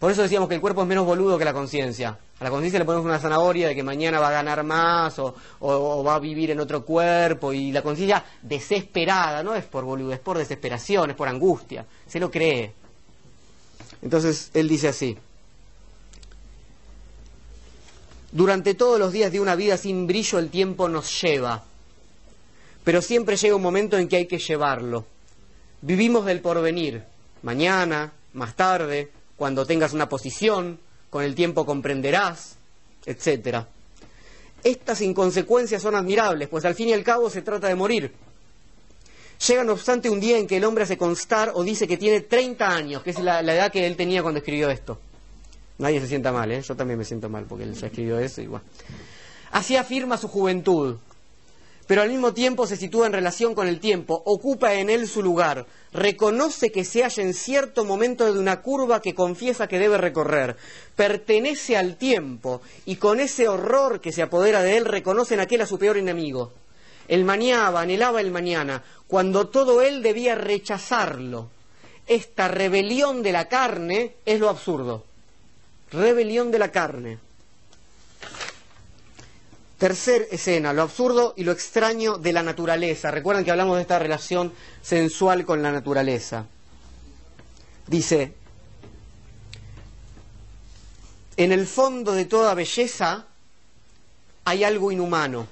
Por eso decíamos que el cuerpo es menos boludo que la conciencia. A la conciencia le ponemos una zanahoria de que mañana va a ganar más o, va a vivir en otro cuerpo y la conciencia desesperada, no es por boludo, es por desesperación, es por angustia, se lo cree. Entonces él dice así. Durante todos los días de una vida sin brillo el tiempo nos lleva, pero siempre llega un momento en que hay que llevarlo. Vivimos del porvenir, mañana, más tarde, cuando tengas una posición, con el tiempo comprenderás, etc. Estas inconsecuencias son admirables, pues al fin y al cabo se trata de morir. Llega, no obstante, un día en que el hombre hace constar o dice que tiene 30 años, que es la, edad que él tenía cuando escribió esto. Nadie se sienta mal, ¿eh? Yo también me siento mal porque él ya escribió eso igual. Así afirma su juventud, pero al mismo tiempo se sitúa en relación con el tiempo, ocupa en él su lugar, reconoce que se halla en cierto momento de una curva que confiesa que debe recorrer, pertenece al tiempo y con ese horror que se apodera de él reconoce en aquel a su peor enemigo. El mañana, anhelaba el mañana, cuando todo él debía rechazarlo. Esta rebelión de la carne es lo absurdo rebelión de la carne. Tercer escena, lo absurdo y lo extraño de la naturaleza. Recuerden que hablamos de esta relación sensual con la naturaleza. Dice, en el fondo de toda belleza hay algo inhumano.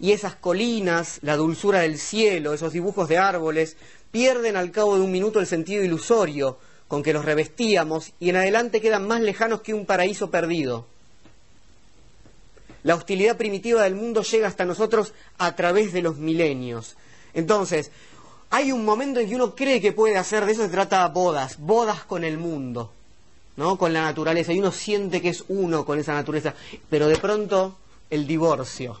Y esas colinas, la dulzura del cielo, esos dibujos de árboles, pierden al cabo de un minuto el sentido ilusorio, con que los revestíamos y en adelante quedan más lejanos que un paraíso perdido. La hostilidad primitiva del mundo llega hasta nosotros a través de los milenios. Entonces, hay un momento en que uno cree que puede hacer, de eso se trata bodas, bodas con el mundo, ¿no? Con la naturaleza, y uno siente que es uno con esa naturaleza, pero de pronto el divorcio,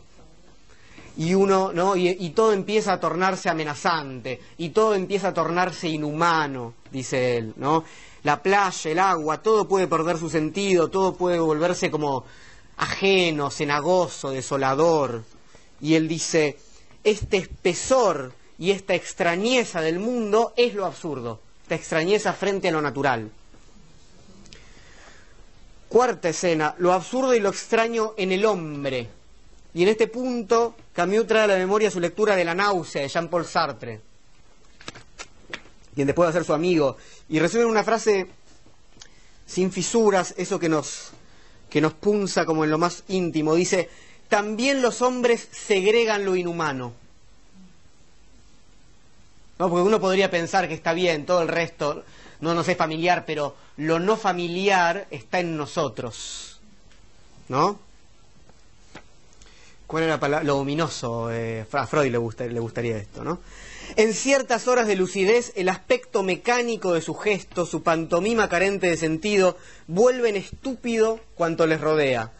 y uno, ¿no? Y, y, todo empieza a tornarse amenazante, y todo empieza a tornarse inhumano, dice él, ¿no? La playa, el agua, todo puede perder su sentido, todo puede volverse como ajeno, cenagoso, desolador. Y él dice, este espesor y esta extrañeza del mundo es lo absurdo, esta extrañeza frente a lo natural. Cuarta escena, lo absurdo y lo extraño en el hombre, y en este punto, Camus trae a la memoria su lectura de La náusea de Jean-Paul Sartre, quien después va a ser su amigo, y resume en una frase sin fisuras eso que nos, que nos punza como en lo más íntimo. Dice, también los hombres segregan lo inhumano. ¿No? Porque uno podría pensar que está bien, todo el resto, no nos es familiar, pero lo no familiar está en nosotros. ¿No? ¿Cuál era la palabra? Lo ominoso. Eh, a Freud le gustaría esto, ¿no? En ciertas horas de lucidez, el aspecto mecánico de su gesto, su pantomima carente de sentido, vuelven estúpido cuanto les rodea.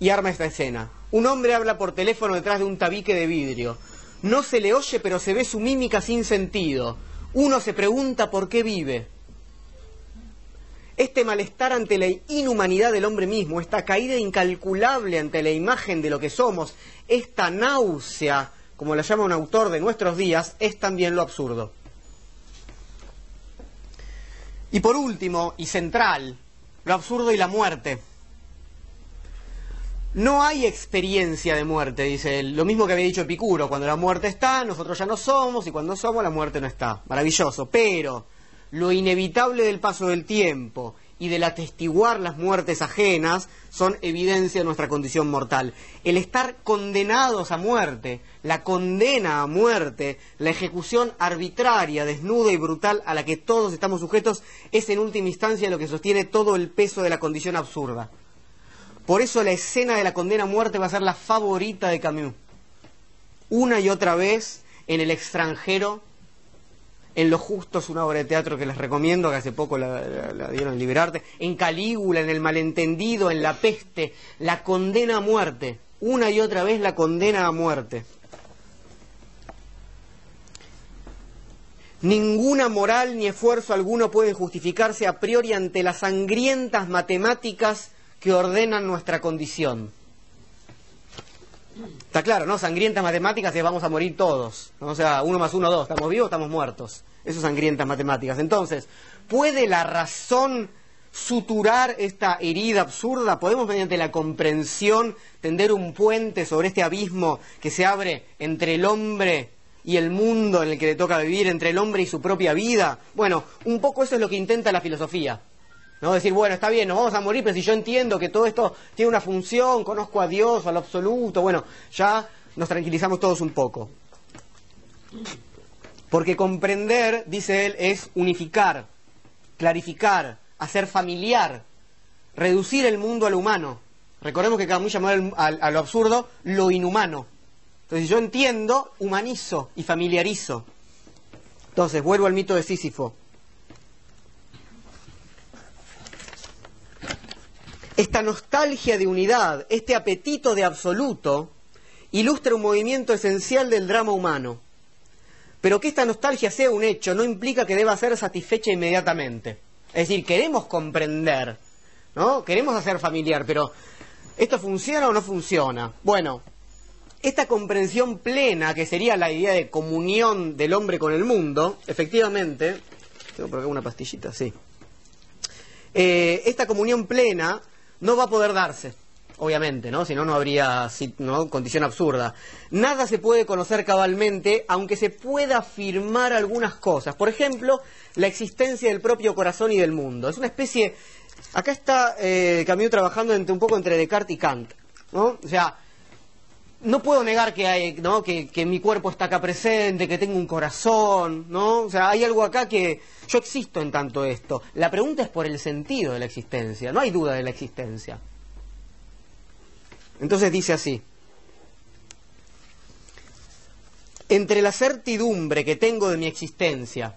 Y arma esta escena. Un hombre habla por teléfono detrás de un tabique de vidrio. No se le oye, pero se ve su mímica sin sentido. Uno se pregunta por qué vive. Este malestar ante la inhumanidad del hombre mismo, esta caída incalculable ante la imagen de lo que somos, esta náusea como la llama un autor de nuestros días, es también lo absurdo. Y por último, y central, lo absurdo y la muerte. No hay experiencia de muerte, dice él. Lo mismo que había dicho Epicuro, cuando la muerte está, nosotros ya no somos, y cuando somos, la muerte no está. Maravilloso. Pero lo inevitable del paso del tiempo y del atestiguar las muertes ajenas son evidencia de nuestra condición mortal. El estar condenados a muerte, la condena a muerte, la ejecución arbitraria, desnuda y brutal a la que todos estamos sujetos, es en última instancia lo que sostiene todo el peso de la condición absurda. Por eso la escena de la condena a muerte va a ser la favorita de Camus. Una y otra vez en el extranjero en Lo Justo es una obra de teatro que les recomiendo, que hace poco la, dieron en Liberarte. En Calígula, en El Malentendido, en La Peste, la condena a muerte. Una y otra vez la condena a muerte. Ninguna moral ni esfuerzo alguno puede justificarse a priori ante las sangrientas matemáticas que ordenan nuestra condición. Está claro, ¿no? Sangrientas matemáticas es vamos a morir todos. O sea, uno más uno, dos. Estamos vivos, estamos muertos. Eso es sangrientas matemáticas. Entonces, ¿puede la razón suturar esta herida absurda? ¿Podemos, mediante la comprensión, tender un puente sobre este abismo que se abre entre el hombre y el mundo en el que le toca vivir, entre el hombre y su propia vida? Bueno, un poco eso es lo que intenta la filosofía. ¿No? Decir, bueno, está bien, nos vamos a morir, pero si yo entiendo que todo esto tiene una función, conozco a Dios, al absoluto, bueno, ya nos tranquilizamos todos un poco. Porque comprender, dice él, es unificar, clarificar, hacer familiar, reducir el mundo a lo humano. Recordemos que Camus llamó a lo absurdo lo inhumano. Entonces, yo entiendo, humanizo y familiarizo. Entonces, vuelvo al mito de Sísifo. Esta nostalgia de unidad, este apetito de absoluto, ilustra un movimiento esencial del drama humano. Pero que esta nostalgia sea un hecho no implica que deba ser satisfecha inmediatamente. Es decir, queremos comprender, ¿no? Queremos hacer familiar, pero ¿esto funciona o no funciona? Bueno, esta comprensión plena, que sería la idea de comunión del hombre con el mundo, efectivamente, tengo por acá una pastillita, sí. Eh, esta comunión plena no va a poder darse, obviamente, ¿no? Si no, no habría ¿no? condición absurda. Nada se puede conocer cabalmente, aunque se pueda afirmar algunas cosas. Por ejemplo, la existencia del propio corazón y del mundo. Es una especie... Acá está eh, trabajando entre, un poco entre Descartes y Kant, ¿no? O sea, no puedo negar que, hay, ¿no? que, mi cuerpo está acá presente, que tengo un corazón, ¿no? O sea, hay algo acá que yo existo en tanto esto. La pregunta es por el sentido de la existencia, no hay duda de la existencia. Entonces dice así, entre la certidumbre que tengo de mi existencia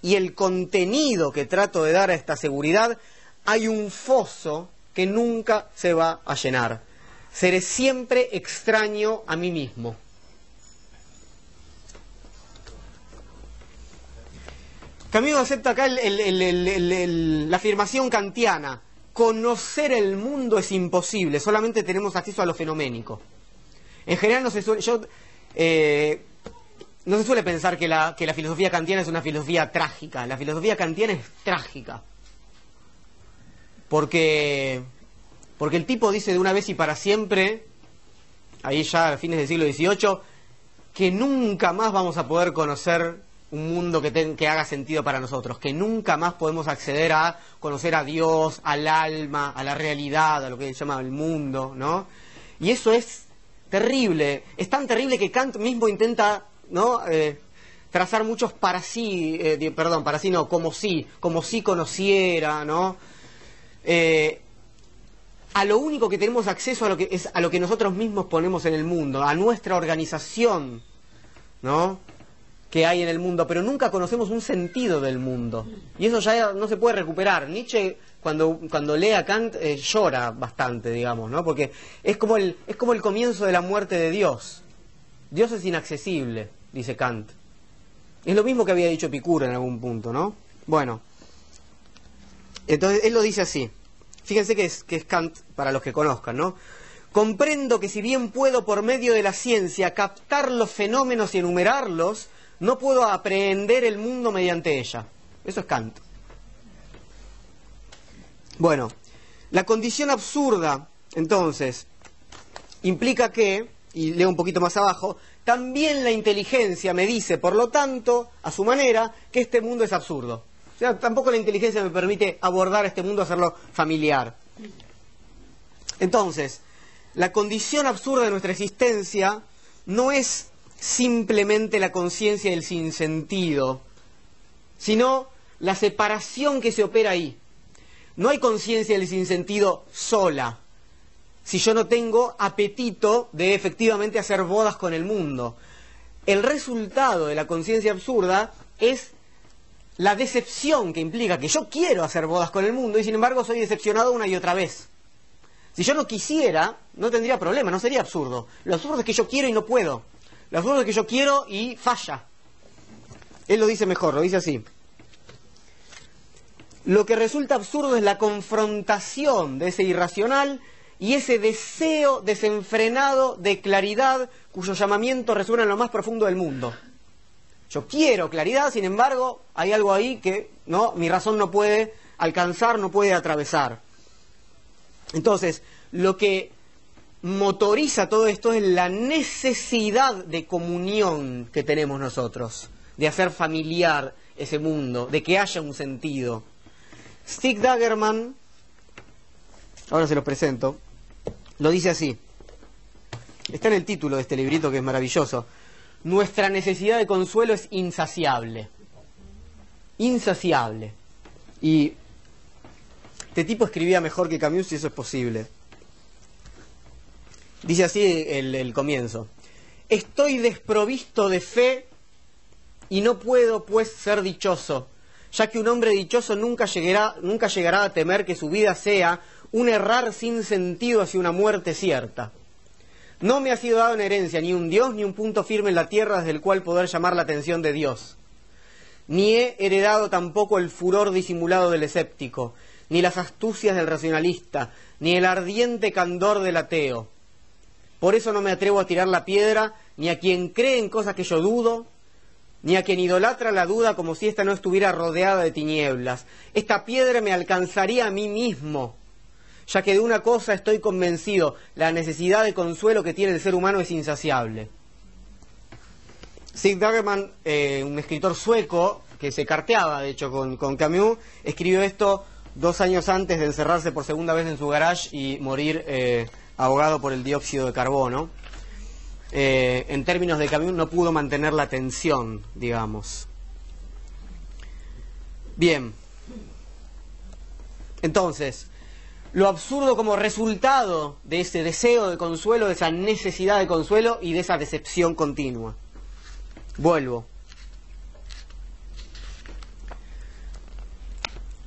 y el contenido que trato de dar a esta seguridad, hay un foso que nunca se va a llenar seré siempre extraño a mí mismo. Camilo acepta acá la afirmación kantiana. Conocer el mundo es imposible, solamente tenemos acceso a lo fenoménico. En general no se suele, eh, no se suele pensar que la, que la filosofía kantiana es una filosofía trágica. La filosofía kantiana es trágica. Porque porque el tipo dice de una vez y para siempre, ahí ya a fines del siglo XVIII, que nunca más vamos a poder conocer un mundo que, que, haga sentido para nosotros, que nunca más podemos acceder a conocer a Dios, al alma, a la realidad, a lo que se llama el mundo, ¿no? Y eso es terrible, es tan terrible que Kant mismo intenta, ¿no? Eh, trazar muchos para sí, eh, perdón, para sí no, como sí, como si conociera, ¿no? Eh, a lo único que tenemos acceso a lo que es a lo que nosotros mismos ponemos en el mundo, a nuestra organización, ¿no? que hay en el mundo, pero nunca conocemos un sentido del mundo. Y eso ya no se puede recuperar. Nietzsche, cuando, cuando lee a Kant, eh, llora bastante, digamos, ¿no? Porque es como, el, es como el comienzo de la muerte de Dios. Dios es inaccesible, dice Kant. Es lo mismo que había dicho Epicuro en algún punto, ¿no? Bueno, entonces él lo dice así. Fíjense que es, Kant para los que conozcan, ¿no? Comprendo que si bien puedo por medio de la ciencia captar los fenómenos y enumerarlos, no puedo aprehender el mundo mediante ella. Eso es Kant. Bueno, la condición absurda, entonces, implica que, y leo un poquito más abajo, también la inteligencia me dice, por lo tanto, a su manera, que este mundo es absurdo. Tampoco la inteligencia me permite abordar este mundo, hacerlo familiar. Entonces, la condición absurda de nuestra existencia no es simplemente la conciencia del sinsentido, sino la separación que se opera ahí. No hay conciencia del sinsentido sola, si yo no tengo apetito de efectivamente hacer bodas con el mundo. El resultado de la conciencia absurda es la decepción que implica que yo quiero hacer bodas con el mundo y sin embargo soy decepcionado una y otra vez. Si yo no quisiera, no tendría problema, no sería absurdo. Lo absurdo es que yo quiero y no puedo. La forma que yo quiero y falla. Él lo dice mejor, lo dice así. Lo que resulta absurdo es la confrontación de ese irracional y ese deseo desenfrenado de claridad cuyo llamamiento resuena en lo más profundo del mundo. Yo quiero claridad, sin embargo, hay algo ahí que no, mi razón no puede alcanzar, no puede atravesar. Entonces, lo que motoriza todo esto es la necesidad de comunión que tenemos nosotros, de hacer familiar ese mundo, de que haya un sentido. Stig Dagerman, ahora se los presento, lo dice así. Está en el título de este librito que es maravilloso. Nuestra necesidad de consuelo es insaciable. Insaciable. Y este tipo escribía mejor que Camus si eso es posible. Dice así el, comienzo. Estoy desprovisto de fe y no puedo pues ser dichoso, ya que un hombre dichoso nunca llegará, nunca llegará a temer que su vida sea un errar sin sentido hacia una muerte cierta. No me ha sido dado en herencia ni un Dios ni un punto firme en la tierra desde el cual poder llamar la atención de Dios. Ni he heredado tampoco el furor disimulado del escéptico, ni las astucias del racionalista, ni el ardiente candor del ateo. Por eso no me atrevo a tirar la piedra ni a quien cree en cosas que yo dudo, ni a quien idolatra la duda como si ésta no estuviera rodeada de tinieblas. Esta piedra me alcanzaría a mí mismo, ya que de una cosa estoy convencido, la necesidad de consuelo que tiene el ser humano es insaciable. Sig Dagerman, eh, un escritor sueco que se carteaba, de hecho, con, Camus, escribió esto dos años antes de encerrarse por segunda vez en su garage y morir eh, ahogado por el dióxido de carbono. Eh, en términos de camión no pudo mantener la tensión, digamos. Bien. Entonces, lo absurdo como resultado de ese deseo de consuelo, de esa necesidad de consuelo y de esa decepción continua. Vuelvo.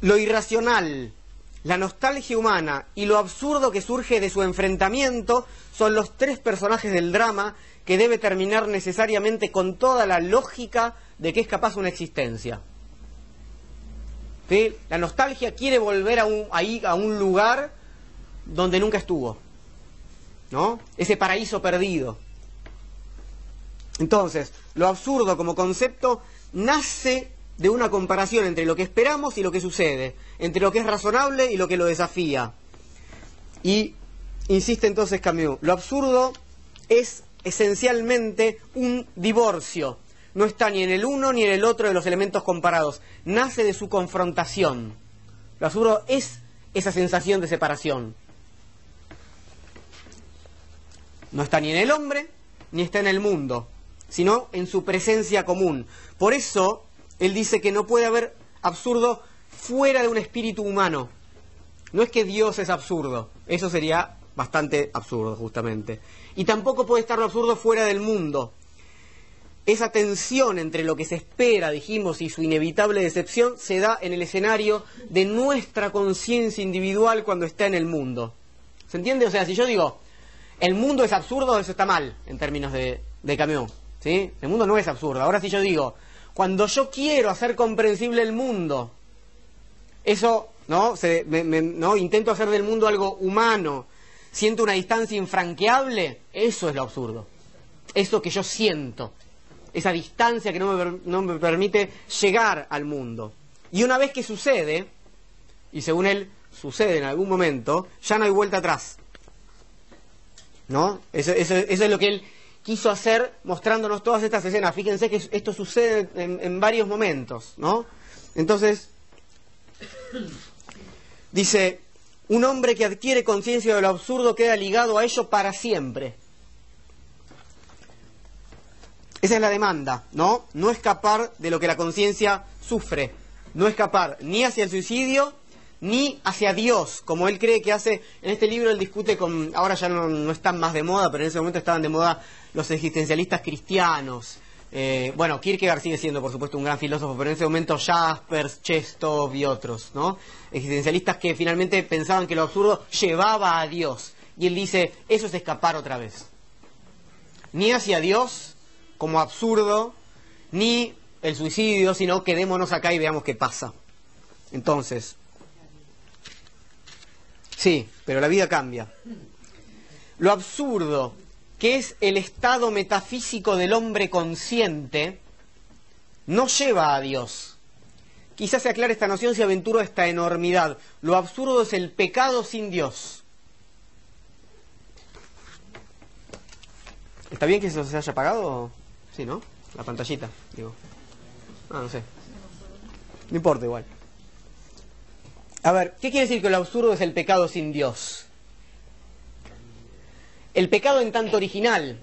Lo irracional la nostalgia humana y lo absurdo que surge de su enfrentamiento son los tres personajes del drama que debe terminar necesariamente con toda la lógica de que es capaz una existencia. La nostalgia quiere volver a un, ahí, a un lugar donde nunca estuvo, ¿no? Ese paraíso perdido. Entonces, lo absurdo como concepto nace de una comparación entre lo que esperamos y lo que sucede, entre lo que es razonable y lo que lo desafía. Y insiste entonces Camus, lo absurdo es esencialmente un divorcio. No está ni en el uno ni en el otro de los elementos comparados. Nace de su confrontación. Lo absurdo es esa sensación de separación. No está ni en el hombre ni está en el mundo. sino en su presencia común. Por eso, él dice que no puede haber absurdo fuera de un espíritu humano. No es que Dios es absurdo, eso sería bastante absurdo justamente. Y tampoco puede estar lo absurdo fuera del mundo. Esa tensión entre lo que se espera, dijimos, y su inevitable decepción se da en el escenario de nuestra conciencia individual cuando está en el mundo. ¿Se entiende? O sea, si yo digo, el mundo es absurdo, eso está mal en términos de, de camión. ¿sí? El mundo no es absurdo. Ahora si yo digo, cuando yo quiero hacer comprensible el mundo, eso, ¿no? ¿no? Intento hacer del mundo algo humano, siento una distancia infranqueable, eso es lo absurdo. Eso que yo siento, esa distancia que no me, no me permite llegar al mundo. Y una vez que sucede, y según él sucede en algún momento, ya no hay vuelta atrás. ¿No? Eso, es lo que él quiso hacer mostrándonos todas estas escenas. Fíjense que esto sucede en, varios momentos, ¿no? Entonces, dice, un hombre que adquiere conciencia de lo absurdo queda ligado a ello para siempre. Esa es la demanda, ¿no? No escapar de lo que la conciencia sufre. No escapar ni hacia el suicidio ni hacia Dios, como él cree que hace. En este libro él discute con. Ahora ya no, están más de moda, pero en ese momento estaban de moda los existencialistas cristianos. Eh, bueno, Kierkegaard sigue siendo, por supuesto, un gran filósofo, pero en ese momento Jaspers, Chestov y otros, ¿no? Existencialistas que finalmente pensaban que lo absurdo llevaba a Dios. Y él dice, eso es escapar otra vez. Ni hacia Dios, como absurdo, ni el suicidio, sino quedémonos acá y veamos qué pasa. Entonces, sí, pero la vida cambia. Lo absurdo que es el estado metafísico del hombre consciente, no lleva a Dios. Quizás se aclare esta noción si aventuro esta enormidad. Lo absurdo es el pecado sin Dios. ¿Está bien que eso se haya apagado? Sí, ¿no? La pantallita, digo. Ah, no sé. No importa igual. A ver, ¿qué quiere decir que lo absurdo es el pecado sin Dios? El pecado en tanto original.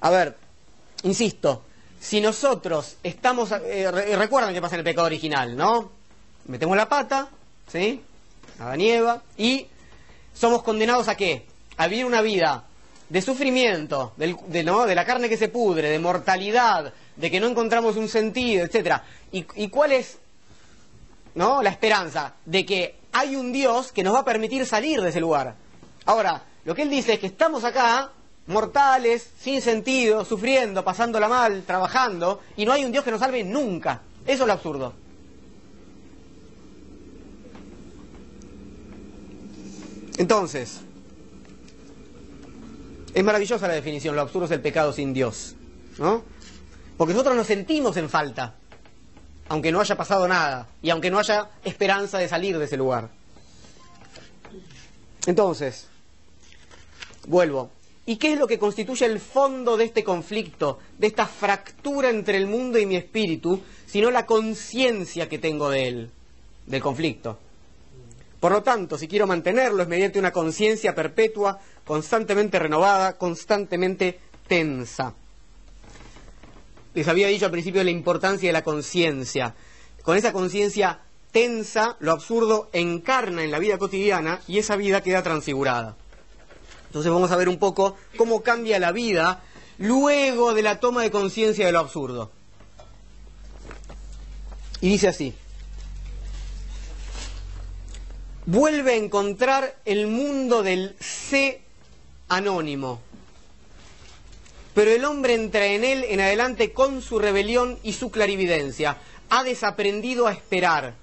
A ver, insisto, si nosotros estamos... Eh, recuerdan qué pasa en el pecado original, ¿no? Metemos la pata, ¿sí? A nieva y somos condenados a qué? A vivir una vida de sufrimiento, de, la carne que se pudre, de mortalidad, de que no encontramos un sentido, etcétera. ¿Y, ¿Y cuál es ¿no? la esperanza? De que hay un Dios que nos va a permitir salir de ese lugar. Ahora, lo que él dice es que estamos acá, mortales, sin sentido, sufriendo, pasándola mal, trabajando, y no hay un Dios que nos salve nunca. Eso es lo absurdo. Entonces, es maravillosa la definición, lo absurdo es el pecado sin Dios, ¿no? Porque nosotros nos sentimos en falta, aunque no haya pasado nada, y aunque no haya esperanza de salir de ese lugar. Entonces, Vuelvo. ¿Y qué es lo que constituye el fondo de este conflicto, de esta fractura entre el mundo y mi espíritu, sino la conciencia que tengo de él, del conflicto? Por lo tanto, si quiero mantenerlo es mediante una conciencia perpetua, constantemente renovada, constantemente tensa. Les había dicho al principio la importancia de la conciencia. Con esa conciencia tensa, lo absurdo encarna en la vida cotidiana y esa vida queda transfigurada. Entonces vamos a ver un poco cómo cambia la vida luego de la toma de conciencia de lo absurdo. Y dice así, vuelve a encontrar el mundo del sé anónimo, pero el hombre entra en él en adelante con su rebelión y su clarividencia. Ha desaprendido a esperar.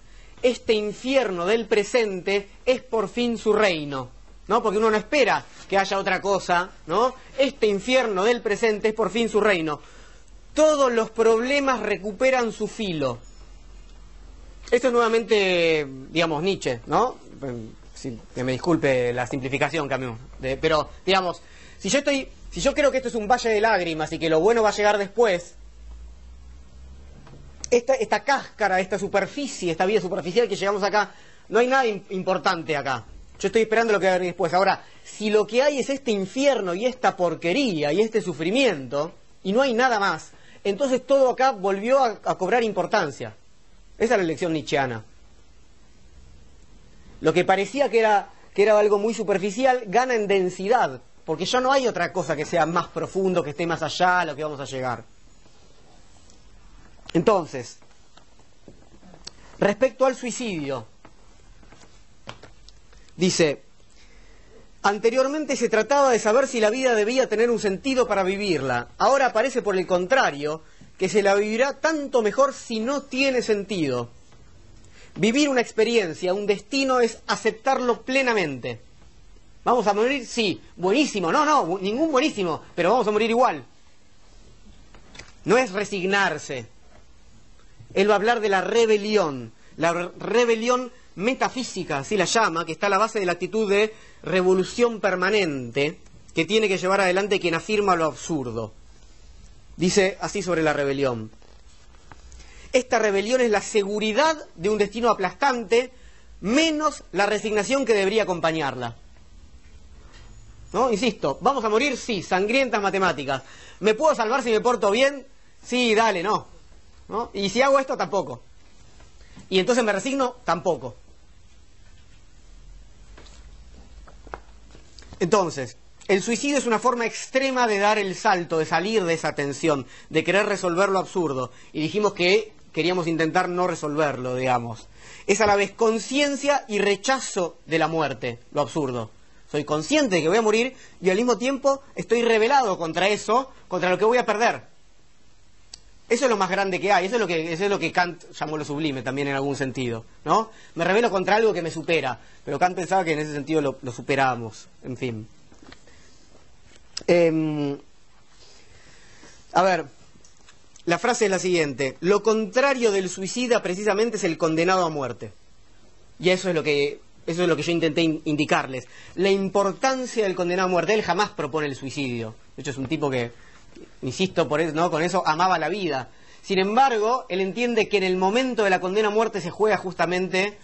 Este infierno del presente es por fin su reino. ¿no? Porque uno no espera que haya otra cosa, ¿no? Este infierno del presente es por fin su reino. Todos los problemas recuperan su filo. Esto es nuevamente, digamos, Nietzsche, ¿no? Que me disculpe la simplificación, Camus. pero, digamos, si yo estoy, si yo creo que esto es un valle de lágrimas y que lo bueno va a llegar después, esta, esta cáscara, esta superficie, esta vida superficial que llegamos acá, no hay nada importante acá. Yo estoy esperando lo que va a venir después. Ahora, si lo que hay es este infierno y esta porquería y este sufrimiento, y no hay nada más, entonces todo acá volvió a, a cobrar importancia. Esa es la lección nietzscheana. Lo que parecía que era, que era algo muy superficial gana en densidad, porque ya no hay otra cosa que sea más profundo, que esté más allá a lo que vamos a llegar. Entonces, respecto al suicidio, dice, anteriormente se trataba de saber si la vida debía tener un sentido para vivirla. Ahora parece por el contrario que se la vivirá tanto mejor si no tiene sentido. Vivir una experiencia, un destino, es aceptarlo plenamente. ¿Vamos a morir? Sí. Buenísimo. No, no, ningún buenísimo, pero vamos a morir igual. No es resignarse. Él va a hablar de la rebelión, la rebelión metafísica, así la llama, que está a la base de la actitud de revolución permanente que tiene que llevar adelante quien afirma lo absurdo. Dice así sobre la rebelión. Esta rebelión es la seguridad de un destino aplastante menos la resignación que debería acompañarla. ¿No? Insisto, ¿vamos a morir? Sí, sangrientas matemáticas. ¿Me puedo salvar si me porto bien? Sí, dale, no. ¿No? Y si hago esto, tampoco. Y entonces me resigno, tampoco. Entonces, el suicidio es una forma extrema de dar el salto, de salir de esa tensión, de querer resolver lo absurdo. Y dijimos que queríamos intentar no resolverlo, digamos. Es a la vez conciencia y rechazo de la muerte, lo absurdo. Soy consciente de que voy a morir y al mismo tiempo estoy rebelado contra eso, contra lo que voy a perder. Eso es lo más grande que hay, eso es lo que, eso es lo que Kant llamó lo sublime también en algún sentido, ¿no? Me rebelo contra algo que me supera, pero Kant pensaba que en ese sentido lo, lo superábamos, en fin. Em, a ver, la frase es la siguiente, lo contrario del suicida precisamente es el condenado a muerte. Y eso es lo que, eso es lo que yo intenté indicarles. La importancia del condenado a muerte, él jamás propone el suicidio. De hecho, es un tipo que, insisto por eso, ¿no? con eso, amaba la vida. Sin embargo, él entiende que en el momento de la condena a muerte se juega justamente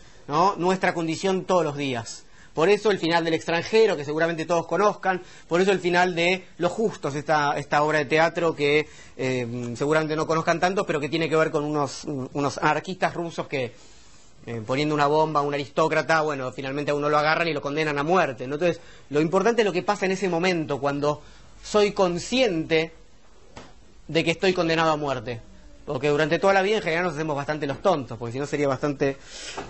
nuestra condición todos los días. Por eso el final del extranjero, que seguramente todos conozcan, por eso el final de Los Justos, esta, obra de teatro que eh, seguramente no conozcan tanto, pero que tiene que ver con unos, unos anarquistas rusos que, eh, poniendo una bomba a un aristócrata, bueno, finalmente a uno lo agarran y lo condenan a muerte. Entonces, lo importante es lo que pasa en ese momento, cuando soy consciente de que estoy condenado a muerte. Porque durante toda la vida en general nos hacemos bastante los tontos, porque si no sería bastante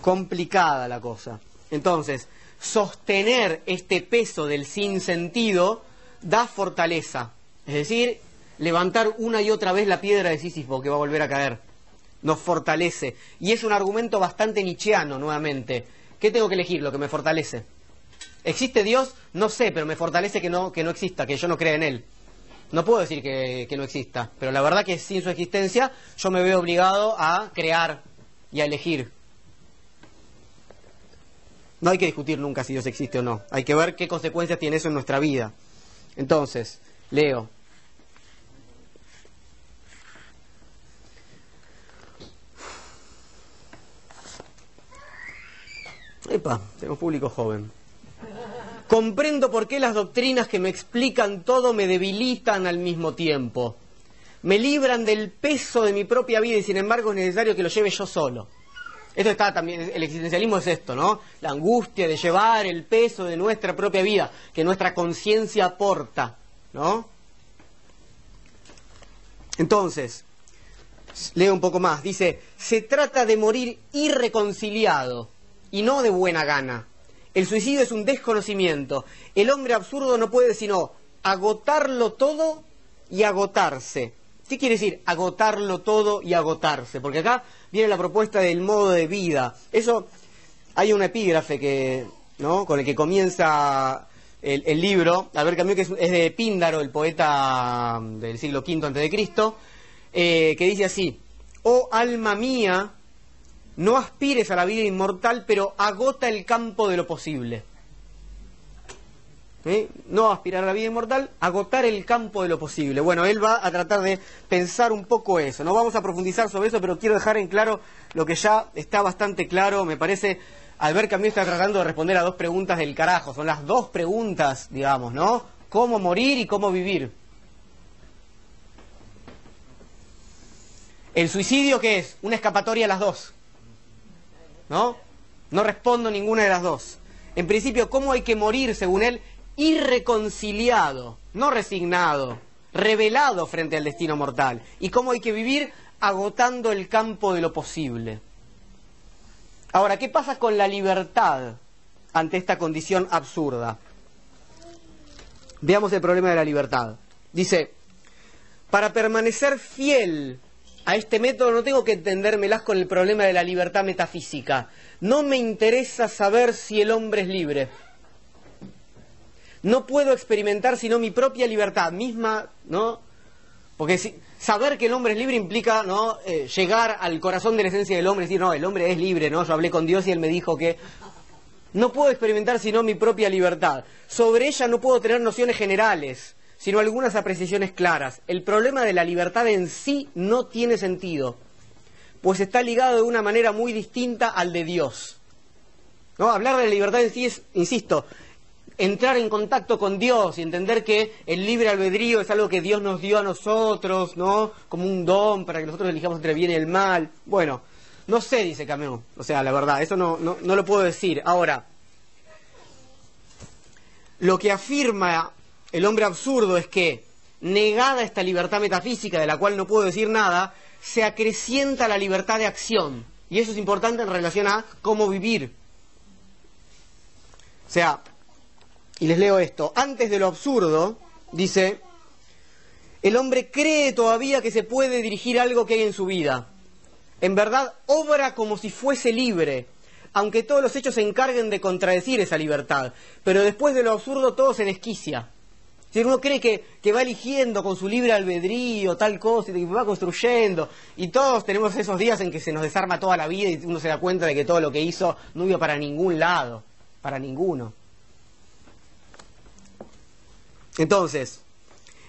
complicada la cosa. Entonces, sostener este peso del sinsentido da fortaleza. Es decir, levantar una y otra vez la piedra de Sísifo que va a volver a caer. Nos fortalece. Y es un argumento bastante nichiano, nuevamente. ¿Qué tengo que elegir? Lo que me fortalece. ¿Existe Dios? No sé, pero me fortalece que no, que no exista, que yo no crea en Él. No puedo decir que, que no exista, pero la verdad que sin su existencia yo me veo obligado a crear y a elegir. No hay que discutir nunca si Dios existe o no. Hay que ver qué consecuencias tiene eso en nuestra vida. Entonces, leo. Epa, tengo público joven. Comprendo por qué las doctrinas que me explican todo me debilitan al mismo tiempo. Me libran del peso de mi propia vida y sin embargo es necesario que lo lleve yo solo. Esto está también, el existencialismo es esto, ¿no? La angustia de llevar el peso de nuestra propia vida, que nuestra conciencia aporta, ¿no? Entonces, leo un poco más, dice, se trata de morir irreconciliado y no de buena gana. El suicidio es un desconocimiento. El hombre absurdo no puede sino agotarlo todo y agotarse. ¿Qué quiere decir agotarlo todo y agotarse? Porque acá viene la propuesta del modo de vida. Eso, hay un epígrafe que, con el que comienza el, libro, a ver, que es, de Píndaro, el poeta del siglo V Cristo, eh, que dice así, oh alma mía, no aspires a la vida inmortal, pero agota el campo de lo posible. No aspirar a la vida inmortal, agotar el campo de lo posible. Bueno, él va a tratar de pensar un poco eso. No vamos a profundizar sobre eso, pero quiero dejar en claro lo que ya está bastante claro, me parece. Albert Camus está tratando de responder a dos preguntas del carajo. Son las dos preguntas, digamos, ¿no? ¿Cómo morir y cómo vivir? ¿El suicidio qué es? Una escapatoria a las dos. ¿No? No respondo ninguna de las dos. En principio, ¿cómo hay que morir, según él? Irreconciliado, no resignado, revelado frente al destino mortal. ¿Y cómo hay que vivir? Agotando el campo de lo posible. Ahora, ¿qué pasa con la libertad ante esta condición absurda? Veamos el problema de la libertad. Dice, para permanecer fiel a este método no tengo que entendérmelas con el problema de la libertad metafísica. No me interesa saber si el hombre es libre. No puedo experimentar sino mi propia libertad, misma, ¿no? Porque si, saber que el hombre es libre implica, ¿no? Eh, llegar al corazón de la esencia del hombre, decir, no, el hombre es libre, ¿no? Yo hablé con Dios y él me dijo que no puedo experimentar sino mi propia libertad. Sobre ella no puedo tener nociones generales sino algunas apreciaciones claras. El problema de la libertad en sí no tiene sentido, pues está ligado de una manera muy distinta al de Dios. ¿No? Hablar de la libertad en sí es, insisto, entrar en contacto con Dios y entender que el libre albedrío es algo que Dios nos dio a nosotros, ¿no? Como un don para que nosotros elijamos entre bien y el mal. Bueno, no sé, dice Cameo. O sea, la verdad, eso no, no, no lo puedo decir. Ahora, lo que afirma el hombre absurdo es que, negada esta libertad metafísica de la cual no puedo decir nada, se acrecienta la libertad de acción. Y eso es importante en relación a cómo vivir. O sea, y les leo esto, antes de lo absurdo, dice, el hombre cree todavía que se puede dirigir algo que hay en su vida. En verdad, obra como si fuese libre, aunque todos los hechos se encarguen de contradecir esa libertad. Pero después de lo absurdo todo se desquicia. Si uno cree que, va eligiendo con su libre albedrío tal cosa y que va construyendo, y todos tenemos esos días en que se nos desarma toda la vida y uno se da cuenta de que todo lo que hizo no iba para ningún lado, para ninguno. Entonces,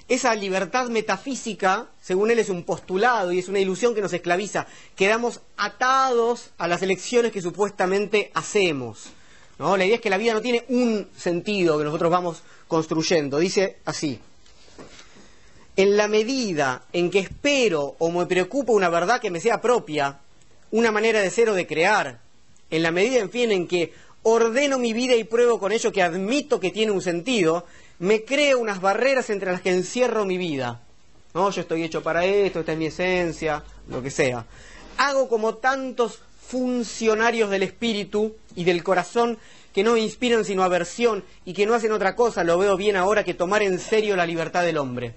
esa libertad metafísica, según él, es un postulado y es una ilusión que nos esclaviza. Quedamos atados a las elecciones que supuestamente hacemos. ¿no? La idea es que la vida no tiene un sentido que nosotros vamos construyendo. Dice así, en la medida en que espero o me preocupa una verdad que me sea propia, una manera de ser o de crear, en la medida, en fin, en que ordeno mi vida y pruebo con ello que admito que tiene un sentido, me creo unas barreras entre las que encierro mi vida. No, yo estoy hecho para esto, esta es mi esencia, lo que sea. Hago como tantos funcionarios del espíritu y del corazón que no inspiran sino aversión y que no hacen otra cosa, lo veo bien ahora, que tomar en serio la libertad del hombre.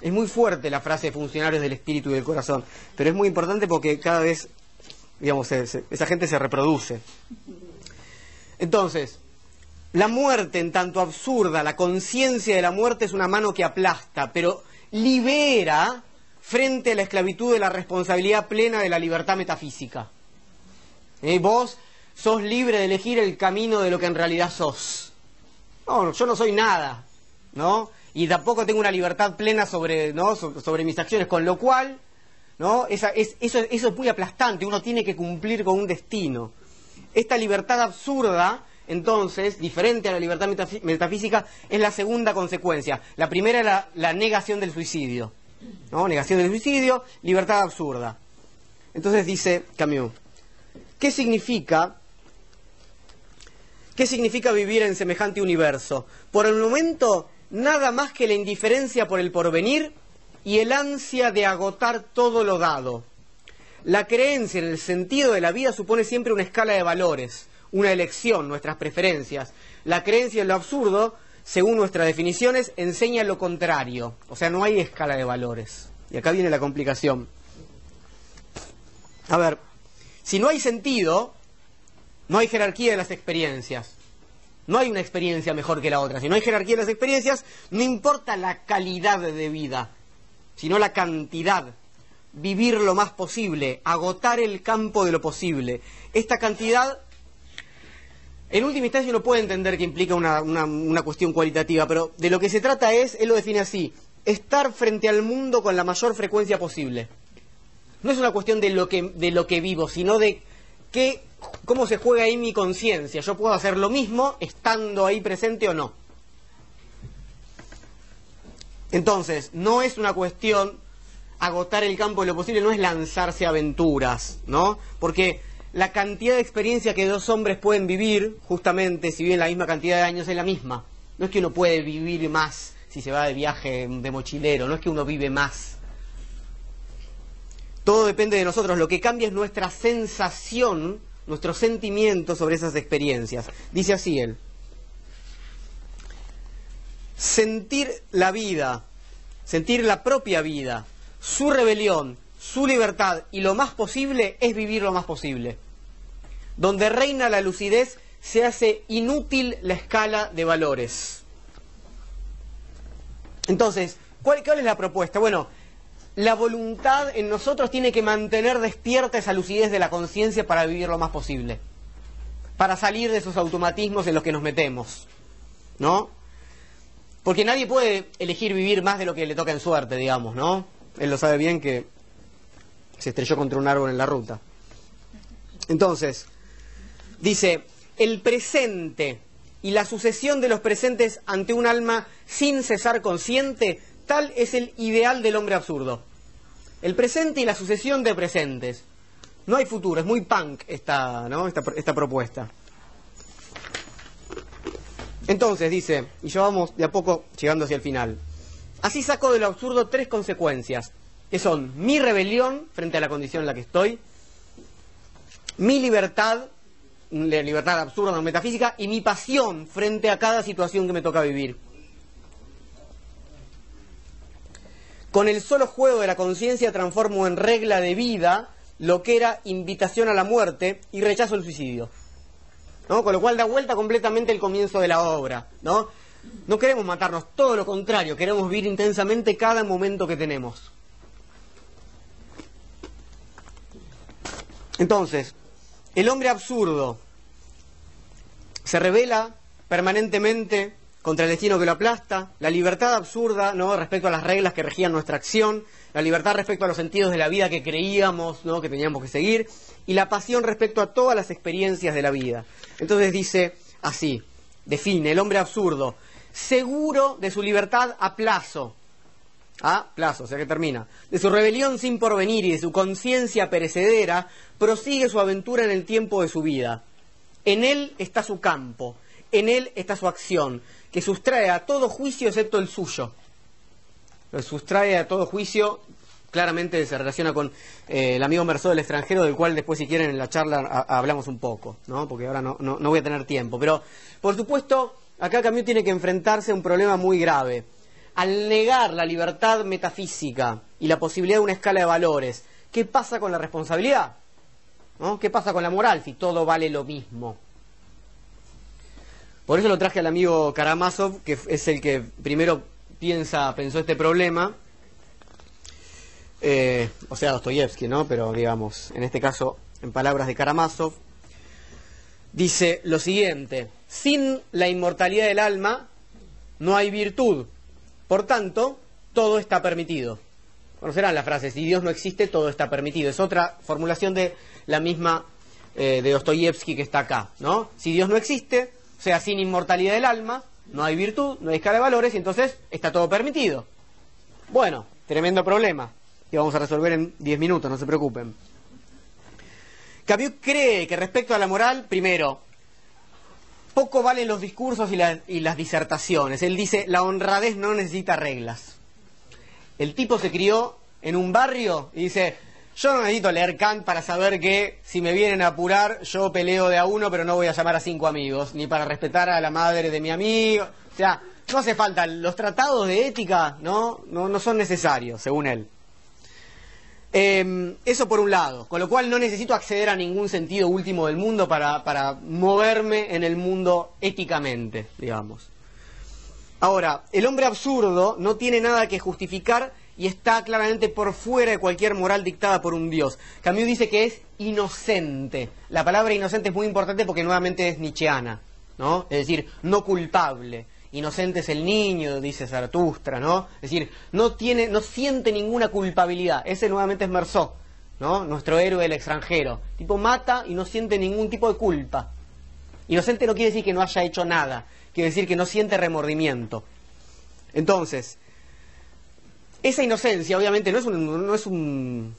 Es muy fuerte la frase de funcionarios del espíritu y del corazón, pero es muy importante porque cada vez, digamos, esa gente se reproduce. Entonces, la muerte en tanto absurda, la conciencia de la muerte es una mano que aplasta, pero libera frente a la esclavitud de la responsabilidad plena de la libertad metafísica. ¿Eh? Vos sos libre de elegir el camino de lo que en realidad sos. No, yo no soy nada, ¿no? Y tampoco tengo una libertad plena sobre, ¿no? sobre mis acciones, con lo cual, ¿no? Eso es muy aplastante, uno tiene que cumplir con un destino. Esta libertad absurda, entonces, diferente a la libertad metafísica, es la segunda consecuencia. La primera es la, negación del suicidio, ¿no? Negación del suicidio, libertad absurda. Entonces dice Camus, ¿qué significa ¿Qué significa vivir en semejante universo? Por el momento, nada más que la indiferencia por el porvenir y el ansia de agotar todo lo dado. La creencia en el sentido de la vida supone siempre una escala de valores, una elección, nuestras preferencias. La creencia en lo absurdo, según nuestras definiciones, enseña lo contrario. O sea, no hay escala de valores. Y acá viene la complicación. A ver, si no hay sentido, no hay jerarquía de las experiencias. No hay una experiencia mejor que la otra. Si no hay jerarquía de las experiencias, no importa la calidad de vida, sino la cantidad. Vivir lo más posible, agotar el campo de lo posible. Esta cantidad, en última instancia uno puede entender que implica una, una cuestión cualitativa, pero de lo que se trata es, él lo define así, estar frente al mundo con la mayor frecuencia posible. No es una cuestión de lo que, de lo que vivo, sino de cómo se juega ahí mi conciencia. Yo puedo hacer lo mismo estando ahí presente o no. Entonces, no es una cuestión, agotar el campo de lo posible, no es lanzarse aventuras, ¿no? Porque la cantidad de experiencia que dos hombres pueden vivir, justamente, si viven la misma cantidad de años, es la misma. No es que uno puede vivir más si se va de viaje de mochilero, no es que uno vive más. Todo depende de nosotros, lo que cambia es nuestra sensación, nuestro sentimiento sobre esas experiencias. Dice así él. Sentir la vida, sentir la propia vida, su rebelión, su libertad y lo más posible es vivir lo más posible. Donde reina la lucidez se hace inútil la escala de valores. Entonces, ¿cuál, ¿cuál, es la propuesta? Bueno, la voluntad en nosotros tiene que mantener despierta esa lucidez de la conciencia para vivir lo más posible, para salir de esos automatismos en los que nos metemos, ¿no? Porque nadie puede elegir vivir más de lo que le toca en suerte, digamos, ¿no? Él lo sabe bien que se estrelló contra un árbol en la ruta. Entonces, dice, el presente y la sucesión de los presentes ante un alma sin cesar consciente Tal es el ideal del hombre absurdo. El presente y la sucesión de presentes. No hay futuro, es muy punk esta, ¿no? esta, esta propuesta. Entonces, dice, y ya vamos de a poco llegando hacia el final. Así saco de lo absurdo tres consecuencias, que son mi rebelión frente a la condición en la que estoy, mi libertad, libertad absurda, no metafísica, y mi pasión frente a cada situación que me toca vivir. Con el solo juego de la conciencia transformo en regla de vida lo que era invitación a la muerte y rechazo el suicidio. ¿no? Con lo cual da vuelta completamente el comienzo de la obra. ¿no? no queremos matarnos, todo lo contrario, queremos vivir intensamente cada momento que tenemos. Entonces, el hombre absurdo se revela permanentemente contra el destino que lo aplasta, la libertad absurda ¿no? respecto a las reglas que regían nuestra acción, la libertad respecto a los sentidos de la vida que creíamos ¿no? que teníamos que seguir, y la pasión respecto a todas las experiencias de la vida. Entonces dice así, define el hombre absurdo, seguro de su libertad a plazo, a plazo, o sea que termina, de su rebelión sin porvenir y de su conciencia perecedera, prosigue su aventura en el tiempo de su vida. En él está su campo, en él está su acción, que sustrae a todo juicio excepto el suyo. Lo sustrae a todo juicio, claramente se relaciona con eh, el amigo Mercedes del extranjero, del cual después si quieren en la charla hablamos un poco, ¿no? porque ahora no, no, voy a tener tiempo. Pero, por supuesto, acá Camus tiene que enfrentarse a un problema muy grave. Al negar la libertad metafísica y la posibilidad de una escala de valores, ¿qué pasa con la responsabilidad? ¿No? ¿Qué pasa con la moral si todo vale lo mismo? Por eso lo traje al amigo Karamazov, que es el que primero piensa, pensó este problema. Eh, o sea, Dostoyevsky, ¿no? Pero digamos, en este caso, en palabras de Karamazov, dice lo siguiente: sin la inmortalidad del alma no hay virtud. Por tanto, todo está permitido. Conocerán la frase: si Dios no existe, todo está permitido. Es otra formulación de la misma eh, de Dostoyevsky que está acá, ¿no? Si Dios no existe, o sea, sin inmortalidad del alma, no hay virtud, no hay escala de valores y entonces está todo permitido. Bueno, tremendo problema que vamos a resolver en 10 minutos, no se preocupen. Camus cree que respecto a la moral, primero, poco valen los discursos y, las disertaciones. Él dice, la honradez no necesita reglas. El tipo se crió en un barrio y dice, yo no necesito leer Kant para saber que si me vienen a apurar, yo peleo de a uno, pero no voy a llamar a cinco amigos, ni para respetar a la madre de mi amigo. O sea, no hace falta. Los tratados de ética no, no, son necesarios, según él. Em, eso por un lado, con lo cual no necesito acceder a ningún sentido último del mundo para, para moverme en el mundo éticamente, digamos. Ahora, el hombre absurdo no tiene nada que justificar y está claramente por fuera de cualquier moral dictada por un Dios. Camus dice que es inocente. La palabra inocente es muy importante porque nuevamente es nietzscheana, ¿no? Es decir, no culpable. Inocente es el niño, dice Zaratustra, ¿no? Es decir, no tiene, no siente ninguna culpabilidad. Ese nuevamente es Merzó, ¿no? Nuestro héroe del extranjero. Tipo mata y no siente ningún tipo de culpa. Inocente no quiere decir que no haya hecho nada, quiere decir que no siente remordimiento. Entonces, esa inocencia, obviamente, no es un, no es un,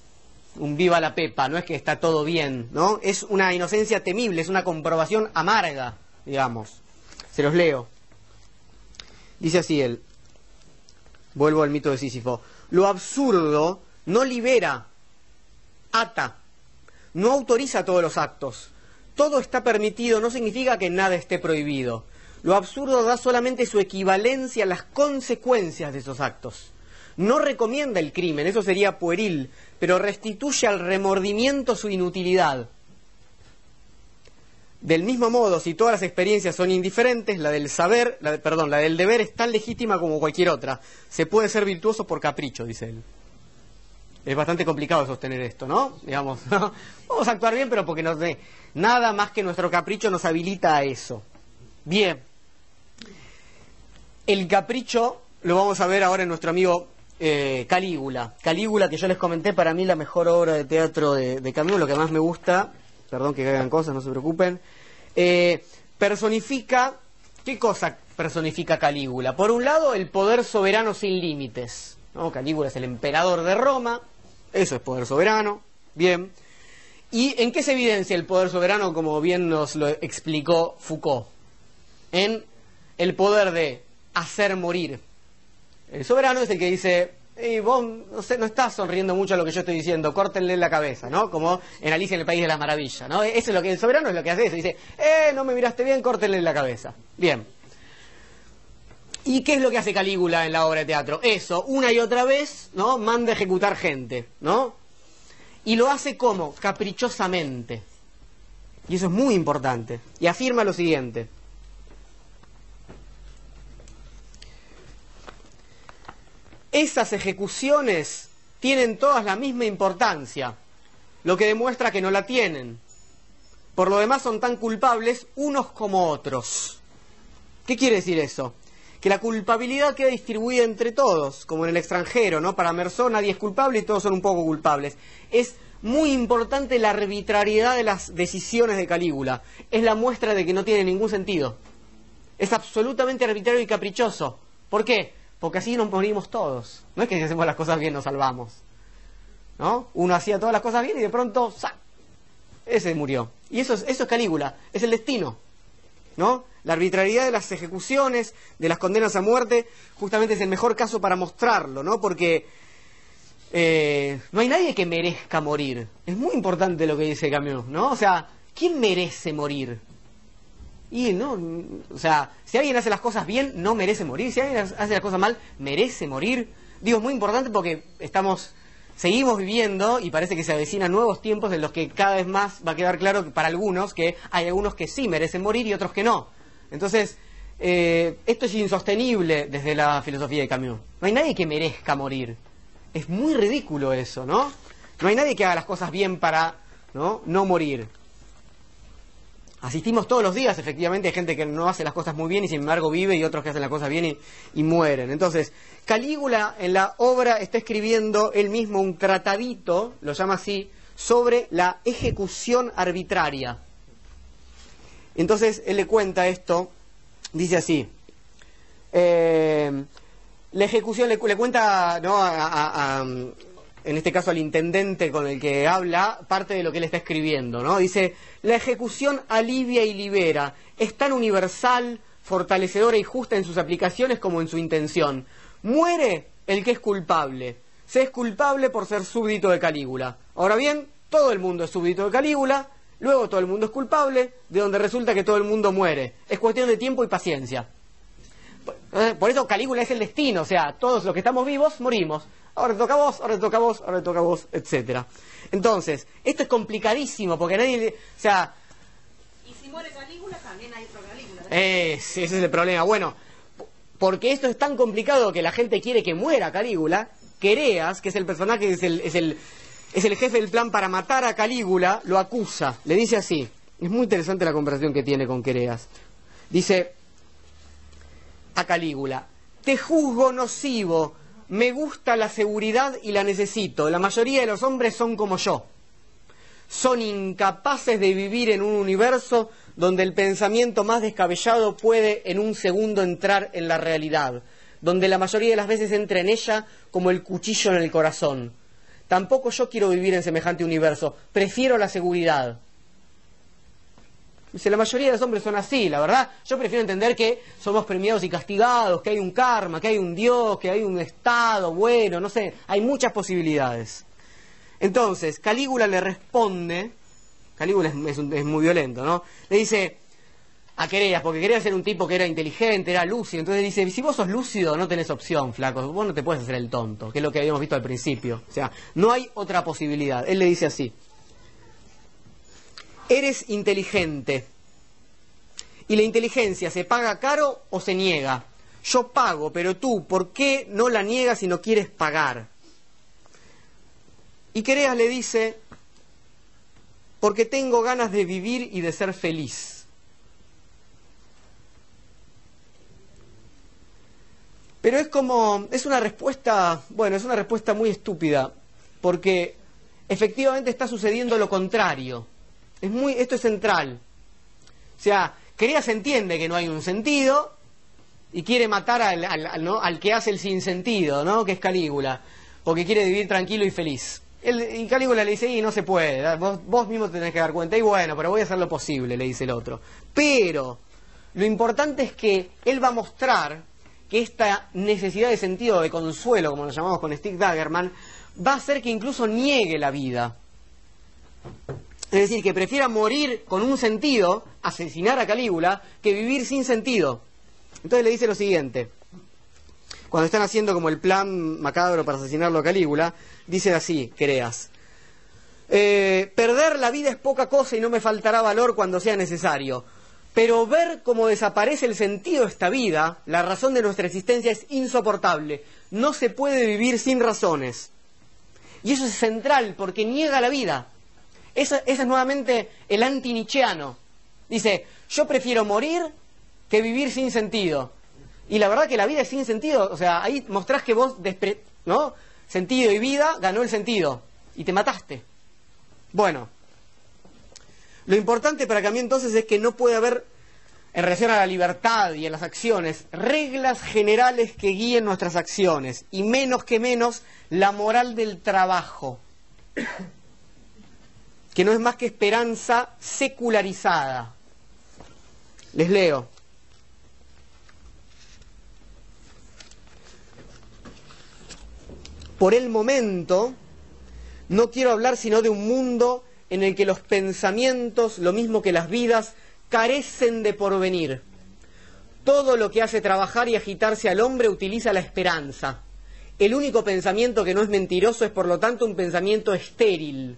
un viva la pepa, no es que está todo bien, ¿no? Es una inocencia temible, es una comprobación amarga, digamos. Se los leo. Dice así él, vuelvo al mito de Sísifo, lo absurdo no libera, ata, no autoriza todos los actos. Todo está permitido no significa que nada esté prohibido. Lo absurdo da solamente su equivalencia a las consecuencias de esos actos no recomienda el crimen, eso sería pueril, pero restituye al remordimiento su inutilidad. Del mismo modo, si todas las experiencias son indiferentes, la del saber, la perdón, la del deber es tan legítima como cualquier otra. Se puede ser virtuoso por capricho, dice él. Es bastante complicado sostener esto, ¿no? Digamos, vamos a actuar bien, pero porque no sé, nada más que nuestro capricho nos habilita a eso. Bien. El capricho lo vamos a ver ahora en nuestro amigo eh, Calígula. Calígula, que yo les comenté, para mí la mejor obra de teatro de, de lo que más me gusta, perdón que caigan cosas, no se preocupen, eh, personifica, ¿qué cosa personifica Calígula? Por un lado, el poder soberano sin límites. ¿no? Calígula es el emperador de Roma, eso es poder soberano, bien. ¿Y en qué se evidencia el poder soberano, como bien nos lo explicó Foucault? En el poder de hacer morir, el soberano es el que dice, vos no, sé, no estás sonriendo mucho a lo que yo estoy diciendo, córtenle la cabeza, ¿no? Como en Alicia en el País de las Maravillas, ¿no? Eso es lo que el soberano es lo que hace eso, dice, eh, no me miraste bien, córtenle la cabeza. Bien. ¿Y qué es lo que hace Calígula en la obra de teatro? Eso, una y otra vez, ¿no? Manda a ejecutar gente, ¿no? Y lo hace como? Caprichosamente. Y eso es muy importante. Y afirma lo siguiente. Esas ejecuciones tienen todas la misma importancia, lo que demuestra que no la tienen. Por lo demás son tan culpables unos como otros. ¿Qué quiere decir eso? Que la culpabilidad queda distribuida entre todos, como en el extranjero, ¿no? Para Mersón nadie es culpable y todos son un poco culpables. Es muy importante la arbitrariedad de las decisiones de Calígula. Es la muestra de que no tiene ningún sentido. Es absolutamente arbitrario y caprichoso. ¿Por qué? Porque así nos morimos todos. No es que si hacemos las cosas bien nos salvamos. ¿No? Uno hacía todas las cosas bien y de pronto ¡sa! ese murió. Y eso es, eso es Calígula, es el destino. ¿No? La arbitrariedad de las ejecuciones, de las condenas a muerte, justamente es el mejor caso para mostrarlo, ¿no? Porque eh, no hay nadie que merezca morir. Es muy importante lo que dice Camus, ¿no? O sea, ¿quién merece morir? Y no, o sea, si alguien hace las cosas bien, no merece morir. Si alguien hace las cosas mal, merece morir. Digo, es muy importante porque estamos, seguimos viviendo y parece que se avecinan nuevos tiempos en los que cada vez más va a quedar claro para algunos que hay algunos que sí merecen morir y otros que no. Entonces, eh, esto es insostenible desde la filosofía de Camus. No hay nadie que merezca morir. Es muy ridículo eso, ¿no? No hay nadie que haga las cosas bien para no, no morir. Asistimos todos los días, efectivamente, hay gente que no hace las cosas muy bien y sin embargo vive y otros que hacen las cosas bien y, mueren. Entonces, Calígula en la obra está escribiendo él mismo un tratadito, lo llama así, sobre la ejecución arbitraria. Entonces, él le cuenta esto, dice así, eh, la ejecución le, cuenta ¿no? a, en este caso al intendente con el que habla, parte de lo que él está escribiendo, ¿no? Dice, la ejecución alivia y libera, es tan universal, fortalecedora y justa en sus aplicaciones como en su intención. Muere el que es culpable. Se es culpable por ser súbdito de Calígula. Ahora bien, todo el mundo es súbdito de Calígula, luego todo el mundo es culpable, de donde resulta que todo el mundo muere. Es cuestión de tiempo y paciencia. Por eso Calígula es el destino, o sea, todos los que estamos vivos morimos ahora te toca a vos, ahora te toca a vos, ahora te toca a vos, etcétera. Entonces, esto es complicadísimo porque nadie, o sea... Y si muere Calígula, también hay otro Calígula. ese es el problema. Bueno, porque esto es tan complicado que la gente quiere que muera Calígula, Quereas, que es el personaje, es el, es el, es el jefe del plan para matar a Calígula, lo acusa, le dice así. Es muy interesante la conversación que tiene con Quereas. Dice a Calígula, te juzgo nocivo me gusta la seguridad y la necesito. La mayoría de los hombres son como yo. Son incapaces de vivir en un universo donde el pensamiento más descabellado puede en un segundo entrar en la realidad. donde la mayoría de las veces entra en ella como el cuchillo en el corazón. Tampoco yo quiero vivir en semejante universo, prefiero la seguridad. Dice, la mayoría de los hombres son así, la verdad. Yo prefiero entender que somos premiados y castigados, que hay un karma, que hay un Dios, que hay un Estado bueno, no sé, hay muchas posibilidades. Entonces, Calígula le responde, Calígula es, muy violento, ¿no? Le dice a Quereas, porque quería ser un tipo que era inteligente, era lúcido, entonces dice, si vos sos lúcido no tenés opción, flaco, vos no te puedes hacer el tonto, que es lo que habíamos visto al principio. O sea, no hay otra posibilidad. Él le dice así, eres inteligente. Y la inteligencia se paga caro o se niega. Yo pago, pero tú, ¿por qué no la niegas si no quieres pagar? Y Quereas le dice, porque tengo ganas de vivir y de ser feliz. Pero es como, es una respuesta, bueno, es una respuesta muy estúpida, porque efectivamente está sucediendo lo contrario. Es muy, esto es central. O sea, se entiende que no hay un sentido y quiere matar al, que hace el sinsentido, ¿no? que es Calígula, porque quiere vivir tranquilo y feliz. y Calígula le dice, y no se puede, vos, vos mismo te tenés que dar cuenta, y bueno, pero voy a hacer lo posible, le dice el otro. Pero lo importante es que él va a mostrar que esta necesidad de sentido, de consuelo, como lo llamamos con Stick Daggerman, va a hacer que incluso niegue la vida. Es decir, que prefiera morir con un sentido, asesinar a Calígula, que vivir sin sentido. Entonces le dice lo siguiente. Cuando están haciendo como el plan macabro para asesinarlo a Calígula, dice así, creas. Eh, perder la vida es poca cosa y no me faltará valor cuando sea necesario. Pero ver cómo desaparece el sentido de esta vida, la razón de nuestra existencia es insoportable. No se puede vivir sin razones. Y eso es central porque niega la vida. Ese, es nuevamente el anti-nicheano. Dice, yo prefiero morir que vivir sin sentido. Y la verdad que la vida es sin sentido. O sea, ahí mostrás que vos, ¿no? Sentido y vida, ganó el sentido. Y te mataste. Bueno, lo importante para mí entonces es que no puede haber, en relación a la libertad y a las acciones, reglas generales que guíen nuestras acciones. Y menos que menos la moral del trabajo que no es más que esperanza secularizada. Les leo. Por el momento, no quiero hablar sino de un mundo en el que los pensamientos, lo mismo que las vidas, carecen de porvenir. Todo lo que hace trabajar y agitarse al hombre utiliza la esperanza. El único pensamiento que no es mentiroso es por lo tanto un pensamiento estéril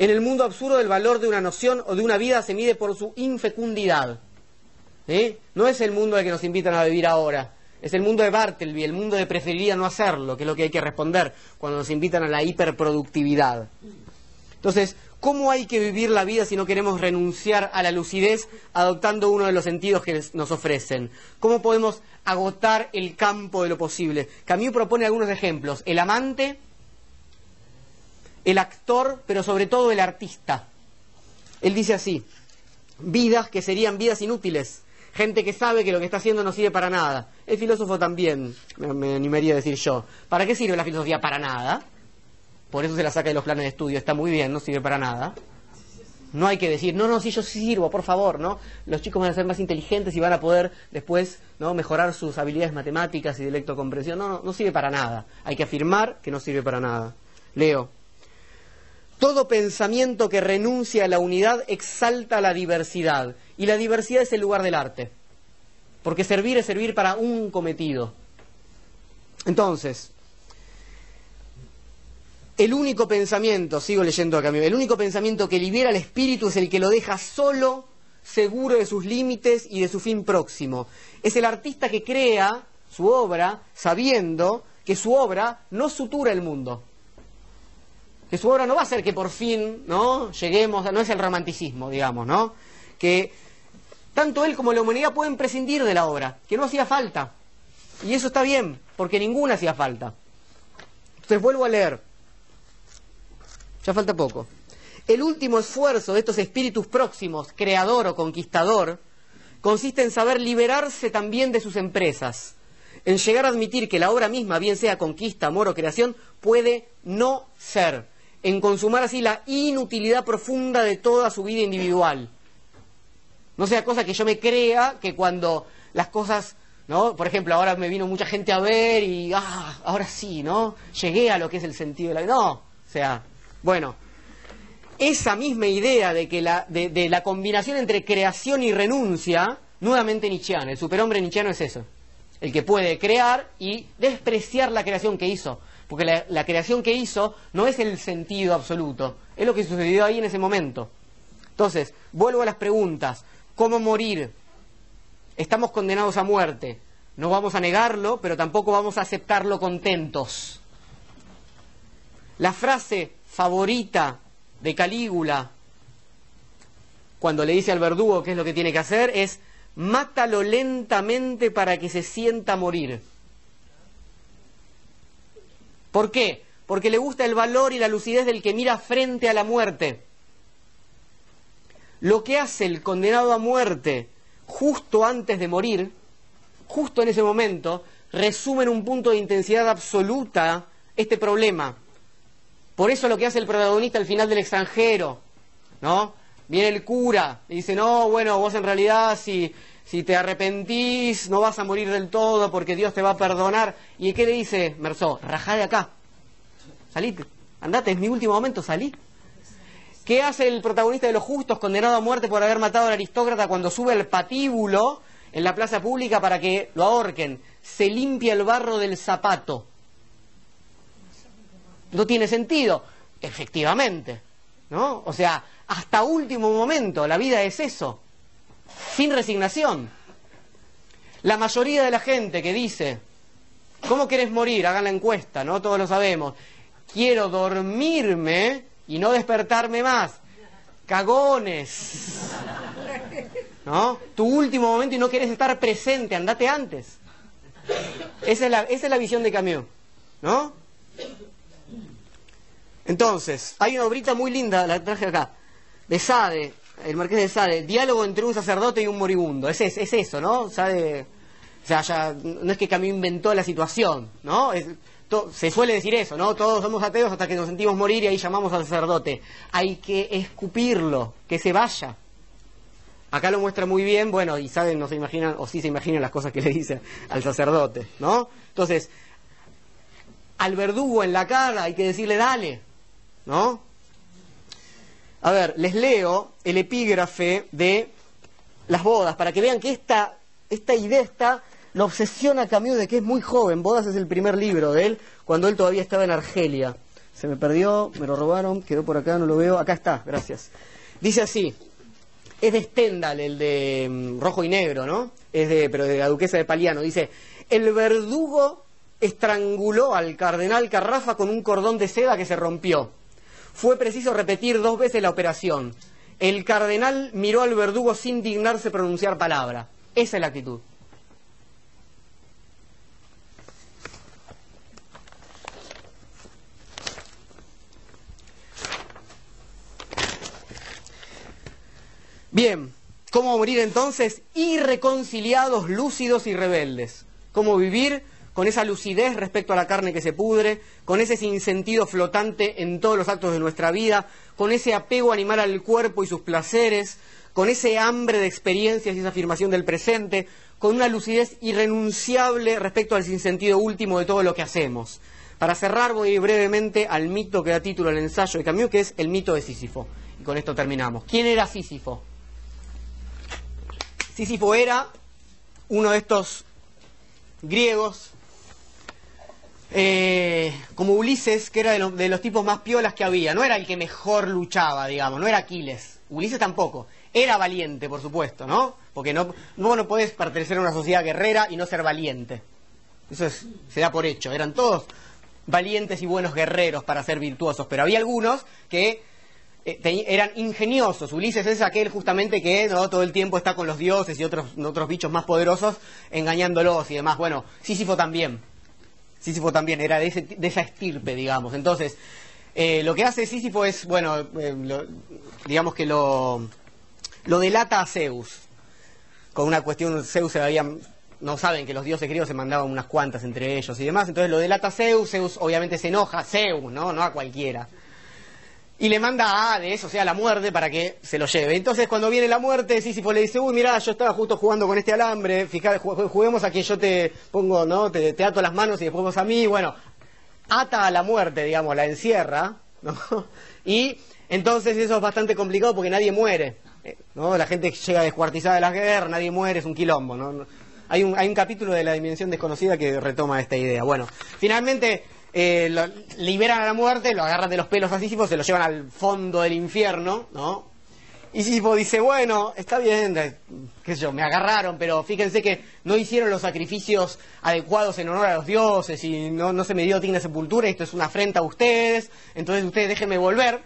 en el mundo absurdo el valor de una noción o de una vida se mide por su infecundidad. No es el mundo al que nos invitan a vivir ahora. Es el mundo de Bartleby, el mundo de preferiría no hacerlo, que es lo que hay que responder cuando nos invitan a la hiperproductividad. Entonces, ¿cómo hay que vivir la vida si no queremos renunciar a la lucidez adoptando uno de los sentidos que nos ofrecen? ¿Cómo podemos agotar el campo de lo posible? Camus propone algunos ejemplos. El amante, el actor, pero sobre todo el artista. Él dice así, vidas que serían vidas inútiles, gente que sabe que lo que está haciendo no sirve para nada. El filósofo también, me, animaría a decir yo, ¿para qué sirve la filosofía? Para nada. Por eso se la saca de los planes de estudio, está muy bien, no sirve para nada. No hay que decir, no, no, si yo sirvo, por favor, ¿no? Los chicos van a ser más inteligentes y van a poder después ¿no? mejorar sus habilidades matemáticas y de lectocomprensión. No, no, no sirve para nada. Hay que afirmar que no sirve para nada. Leo. Todo pensamiento que renuncia a la unidad exalta la diversidad. Y la diversidad es el lugar del arte. Porque servir es servir para un cometido. Entonces, el único pensamiento, sigo leyendo acá, el único pensamiento que libera al espíritu es el que lo deja solo, seguro de sus límites y de su fin próximo. Es el artista que crea su obra sabiendo que su obra no sutura el mundo que su obra no va a ser que por fin, ¿no? Lleguemos, no es el romanticismo, digamos, ¿no? Que tanto él como la humanidad pueden prescindir de la obra, que no hacía falta. Y eso está bien, porque ninguna hacía falta. Entonces vuelvo a leer. Ya falta poco. El último esfuerzo de estos espíritus próximos, creador o conquistador, consiste en saber liberarse también de sus empresas en llegar a admitir que la obra misma, bien sea conquista, amor o creación, puede no ser, en consumar así la inutilidad profunda de toda su vida individual. No sea cosa que yo me crea que cuando las cosas, ¿no? Por ejemplo, ahora me vino mucha gente a ver y, ah, ahora sí, ¿no? Llegué a lo que es el sentido de la vida. No, o sea, bueno, esa misma idea de que la, de, de la combinación entre creación y renuncia, nuevamente nietzscheana, el superhombre nietzscheano es eso, el que puede crear y despreciar la creación que hizo, porque la, creación que hizo no es el sentido absoluto, es lo que sucedió ahí en ese momento. Entonces, vuelvo a las preguntas, ¿cómo morir? Estamos condenados a muerte, no vamos a negarlo, pero tampoco vamos a aceptarlo contentos. La frase favorita de Calígula, cuando le dice al verdugo qué es lo que tiene que hacer, es mátalo lentamente para que se sienta morir. ¿Por qué? Porque le gusta el valor y la lucidez del que mira frente a la muerte. Lo que hace el condenado a muerte justo antes de morir, justo en ese momento, resume en un punto de intensidad absoluta este problema. Por eso lo que hace el protagonista al final del extranjero, ¿no? Viene el cura y dice, no, bueno, vos en realidad si, si te arrepentís no vas a morir del todo porque Dios te va a perdonar. ¿Y qué le dice Merzó? Rajá de acá. Salí, andate, es mi último momento, salí. ¿Qué hace el protagonista de Los Justos, condenado a muerte por haber matado al aristócrata cuando sube al patíbulo en la plaza pública para que lo ahorquen? Se limpia el barro del zapato. No tiene sentido. Efectivamente. ¿No? O sea, hasta último momento, la vida es eso. Sin resignación. La mayoría de la gente que dice, ¿cómo quieres morir? Hagan la encuesta, ¿no? Todos lo sabemos. Quiero dormirme y no despertarme más. Cagones. ¿No? Tu último momento y no quieres estar presente, andate antes. Esa es la, esa es la visión de Camus. ¿No? Entonces, hay una obrita muy linda, la traje acá, de Sade, el marqués de Sade, diálogo entre un sacerdote y un moribundo. Es, es, es eso, ¿no? Sade, o sea, ya, no es que Camus inventó la situación, ¿no? Se suele decir eso, ¿no? Todos somos ateos hasta que nos sentimos morir y ahí llamamos al sacerdote. Hay que escupirlo, que se vaya. Acá lo muestra muy bien, bueno, y Sade no se imaginan, o sí se imaginan las cosas que le dice al sacerdote, ¿no? Entonces, al verdugo en la cara hay que decirle, dale, ¿no? A ver, les leo el epígrafe de las bodas para que vean que esta, esta idea está, lo obsesiona a Camus de que es muy joven. Bodas es el primer libro de él, cuando él todavía estaba en Argelia. Se me perdió, me lo robaron, quedó por acá, no lo veo. Acá está, gracias. Dice así, es de Stendhal, el de um, rojo y negro, ¿no? Es de, pero de la duquesa de Paliano. Dice, el verdugo estranguló al cardenal Carrafa con un cordón de seda que se rompió. Fue preciso repetir dos veces la operación. El cardenal miró al verdugo sin dignarse pronunciar palabra. Esa es la actitud. Bien, ¿cómo morir entonces? Irreconciliados, lúcidos y rebeldes. ¿Cómo vivir? Con esa lucidez respecto a la carne que se pudre, con ese sinsentido flotante en todos los actos de nuestra vida, con ese apego animal al cuerpo y sus placeres, con ese hambre de experiencias y esa afirmación del presente, con una lucidez irrenunciable respecto al sinsentido último de todo lo que hacemos. Para cerrar voy brevemente al mito que da título al ensayo de Camus, que es el mito de Sísifo. Y con esto terminamos. ¿Quién era Sísifo? Sísifo era uno de estos griegos eh, como Ulises, que era de, de, los tipos más piolas que había. No era el que mejor luchaba, digamos, no era Aquiles. Ulises tampoco. Era valiente, por supuesto, ¿no? Porque no, no, no podés pertenecer a una sociedad guerrera y no ser valiente. Eso es, se da por hecho. Eran todos valientes y buenos guerreros para ser virtuosos, pero había algunos que eh, eran ingeniosos. Ulises es aquel justamente que ¿no? todo el tiempo está con los dioses y otros, otros bichos más poderosos engañándolos y demás. Bueno, Sísifo también. Sísifo también era de, ese, de esa estirpe, digamos. Entonces, eh, lo que hace Sísifo es, bueno, eh, lo, digamos que lo, lo delata a Zeus. Con una cuestión, Zeus se había no saben que los dioses griegos se mandaban unas cuantas entre ellos y demás, entonces lo delata Zeus, Zeus obviamente se enoja, Zeus, ¿no? No a cualquiera. Y le manda a Hades, o sea, la muerte, para que se lo lleve. Entonces, cuando viene la muerte, Sísifo le dice, uy, mirá, yo estaba justo jugando con este alambre, fíjate, juguemos a que yo te pongo, ¿no? Te, te ato las manos y después vos a mí, bueno, ata a la muerte, digamos, la encierra, ¿no? Y entonces eso es bastante complicado porque nadie muere, eh, ¿no? La gente llega descuartizada de la guerra, nadie muere, es un quilombo, ¿no? Hay un, hay un capítulo de la dimensión desconocida que retoma esta idea. Bueno, finalmente eh, lo, liberan a la muerte, lo agarran de los pelos a Sísifo, se lo llevan al fondo del infierno, ¿no? Y Sísifo dice, bueno, está bien, qué sé yo, me agarraron, pero fíjense que no hicieron los sacrificios adecuados en honor a los dioses y no, no se me dio digna sepultura, esto es una afrenta a ustedes, entonces ustedes déjenme volver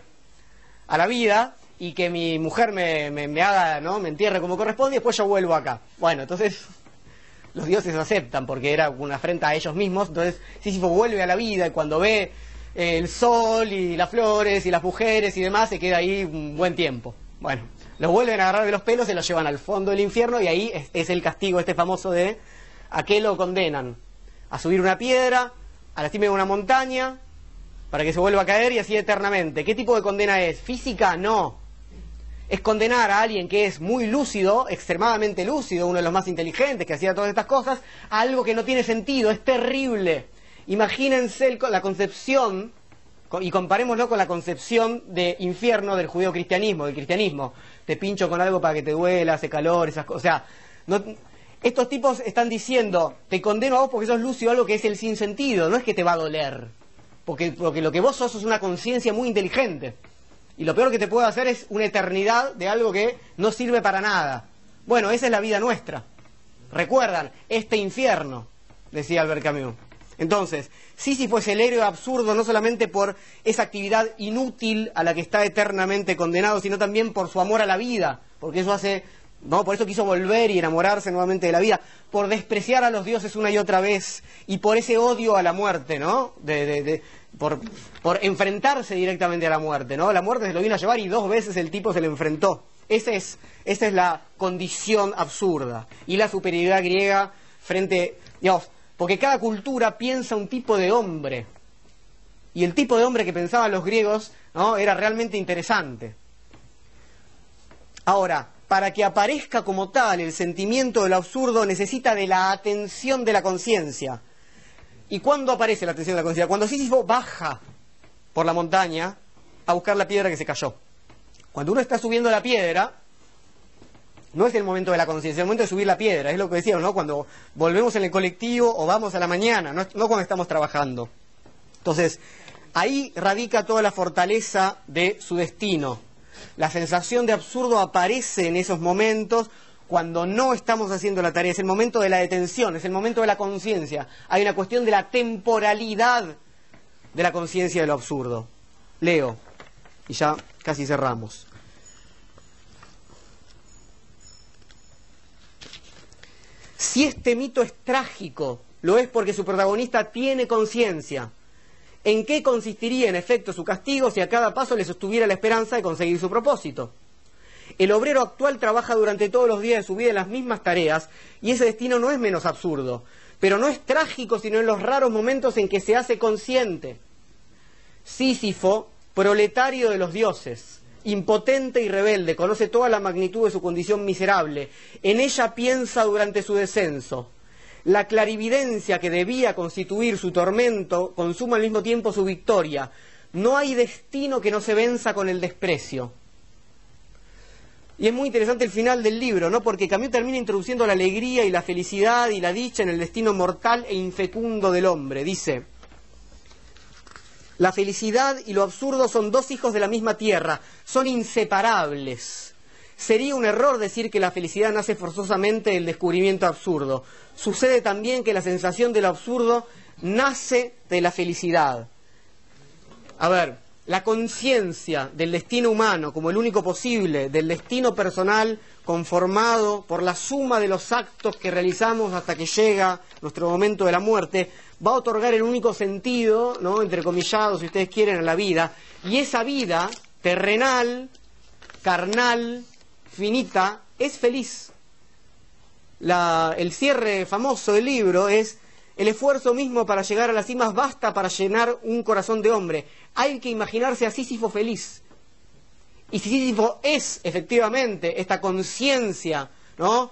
a la vida y que mi mujer me, me, me haga, ¿no? Me entierre como corresponde y después yo vuelvo acá. Bueno, entonces los dioses aceptan porque era una afrenta a ellos mismos, entonces Sísifo vuelve a la vida y cuando ve eh, el sol y las flores y las mujeres y demás se queda ahí un buen tiempo. Bueno, los vuelven a agarrar de los pelos, se los llevan al fondo del infierno y ahí es, el castigo este famoso de a qué lo condenan. A subir una piedra, a la cima de una montaña, para que se vuelva a caer y así eternamente. ¿Qué tipo de condena es? ¿Física? No es condenar a alguien que es muy lúcido, extremadamente lúcido, uno de los más inteligentes que hacía todas estas cosas, a algo que no tiene sentido, es terrible. Imagínense la concepción, y comparémoslo con la concepción de infierno del judío-cristianismo, del cristianismo. Te pincho con algo para que te duela, hace calor, esas cosas. O sea, estos tipos están diciendo, te condeno a vos porque sos lúcido algo que es el sinsentido, no es que te va a doler. Porque, porque lo que vos sos es una conciencia muy inteligente. Y lo peor que te puede hacer es una eternidad de algo que no sirve para nada. Bueno, esa es la vida nuestra. Recuerdan, este infierno, decía Albert Camus. Entonces, Sísifo es el héroe absurdo no solamente por esa actividad inútil a la que está eternamente condenado, sino también por su amor a la vida, porque eso hace, no, por eso quiso volver y enamorarse nuevamente de la vida, por despreciar a los dioses una y otra vez y por ese odio a la muerte, ¿no? De, de, por, por, enfrentarse directamente a la muerte, ¿no? La muerte se lo vino a llevar y dos veces el tipo se le enfrentó. Esa es, esa es la condición absurda. Y la superioridad griega frente, digamos, porque cada cultura piensa un tipo de hombre. Y el tipo de hombre que pensaban los griegos, ¿no? Era realmente interesante. Ahora, para que aparezca como tal el sentimiento del absurdo necesita de la atención de la conciencia. ¿Y cuándo aparece la atención de la conciencia? Cuando Sísifo baja por la montaña a buscar la piedra que se cayó. Cuando uno está subiendo la piedra, no es el momento de la conciencia, es el momento de subir la piedra, es lo que decíamos, ¿no? Cuando volvemos en el colectivo o vamos a la mañana, no, no cuando estamos trabajando. Entonces, ahí radica toda la fortaleza de su destino. La sensación de absurdo aparece en esos momentos cuando no estamos haciendo la tarea, es el momento de la detención, es el momento de la conciencia. Hay una cuestión de la temporalidad de la conciencia de lo absurdo. Leo, y ya casi cerramos. Si este mito es trágico, lo es porque su protagonista tiene conciencia. ¿En qué consistiría en efecto su castigo si a cada paso le sostuviera la esperanza de conseguir su propósito? El obrero actual trabaja durante todos los días de su vida en las mismas tareas y ese destino no es menos absurdo, pero no es trágico sino en los raros momentos en que se hace consciente. Sísifo, proletario de los dioses, impotente y rebelde, conoce toda la magnitud de su condición miserable. En ella piensa durante su descenso. La clarividencia que debía constituir su tormento consuma al mismo tiempo su victoria. No hay destino que no se venza con el desprecio. Y es muy interesante el final del libro, ¿no? Porque Camus termina introduciendo la alegría y la felicidad y la dicha en el destino mortal e infecundo del hombre. Dice, la felicidad y lo absurdo son dos hijos de la misma tierra, son inseparables. Sería un error decir que la felicidad nace forzosamente del descubrimiento absurdo. Sucede también que la sensación de lo absurdo nace de la felicidad. A ver, la conciencia del destino humano como el único posible, del destino personal conformado por la suma de los actos que realizamos hasta que llega nuestro momento de la muerte, va a otorgar el único sentido, ¿no? entrecomillado, si ustedes quieren, a la vida. Y esa vida terrenal, carnal, finita, es feliz. la- el cierre famoso del libro es el esfuerzo mismo para llegar a las cimas basta para llenar un corazón de hombre. Hay que imaginarse a Sísifo feliz. Y si Sísifo es efectivamente esta conciencia, ¿no?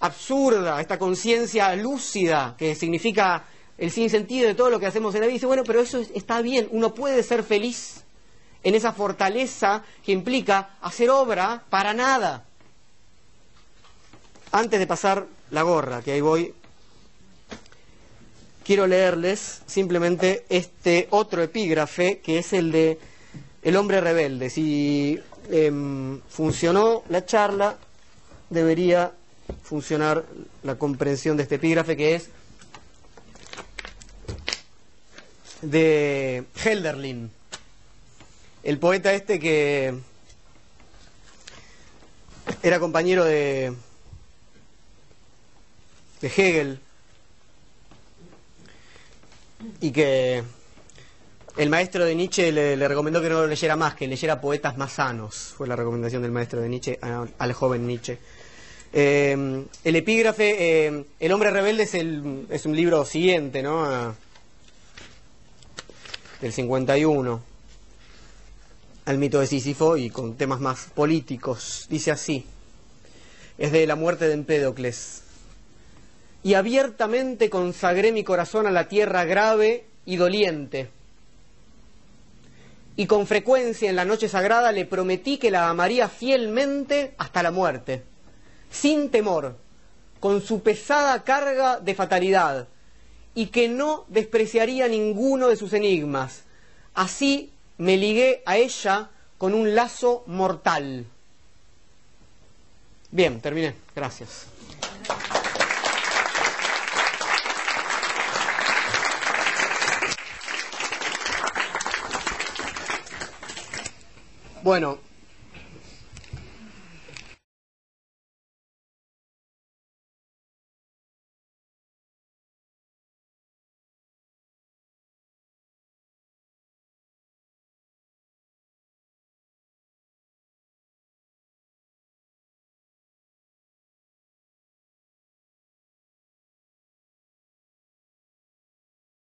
absurda, esta conciencia lúcida, que significa el sinsentido de todo lo que hacemos en la vida, dice, bueno, pero eso es- está bien, uno puede ser feliz en esa fortaleza que implica hacer obra para nada. Antes de pasar la gorra, que ahí voy, quiero leerles simplemente este otro epígrafe, que es el de El hombre rebelde. Si em, funcionó la charla, debería funcionar la comprensión de este epígrafe, que es de Helderlin, el poeta este que era compañero de, Hegel y que el maestro de Nietzsche le, recomendó que no lo leyera más, que leyera poetas más sanos. Fue la recomendación del maestro de Nietzsche al joven Nietzsche. Eh, el epígrafe, eh, El hombre rebelde es, el- es un libro siguiente, ¿no? A- del 51, al mito de Sísifo y con temas más políticos. Dice así, es de la muerte de Empédocles. Y abiertamente consagré mi corazón a la tierra grave y doliente. Y con frecuencia en la noche sagrada le prometí que la amaría fielmente hasta la muerte, sin temor, con su pesada carga de fatalidad, y que no despreciaría ninguno de sus enigmas. Así me ligué a ella con un lazo mortal. Bien, terminé. Gracias. Bueno,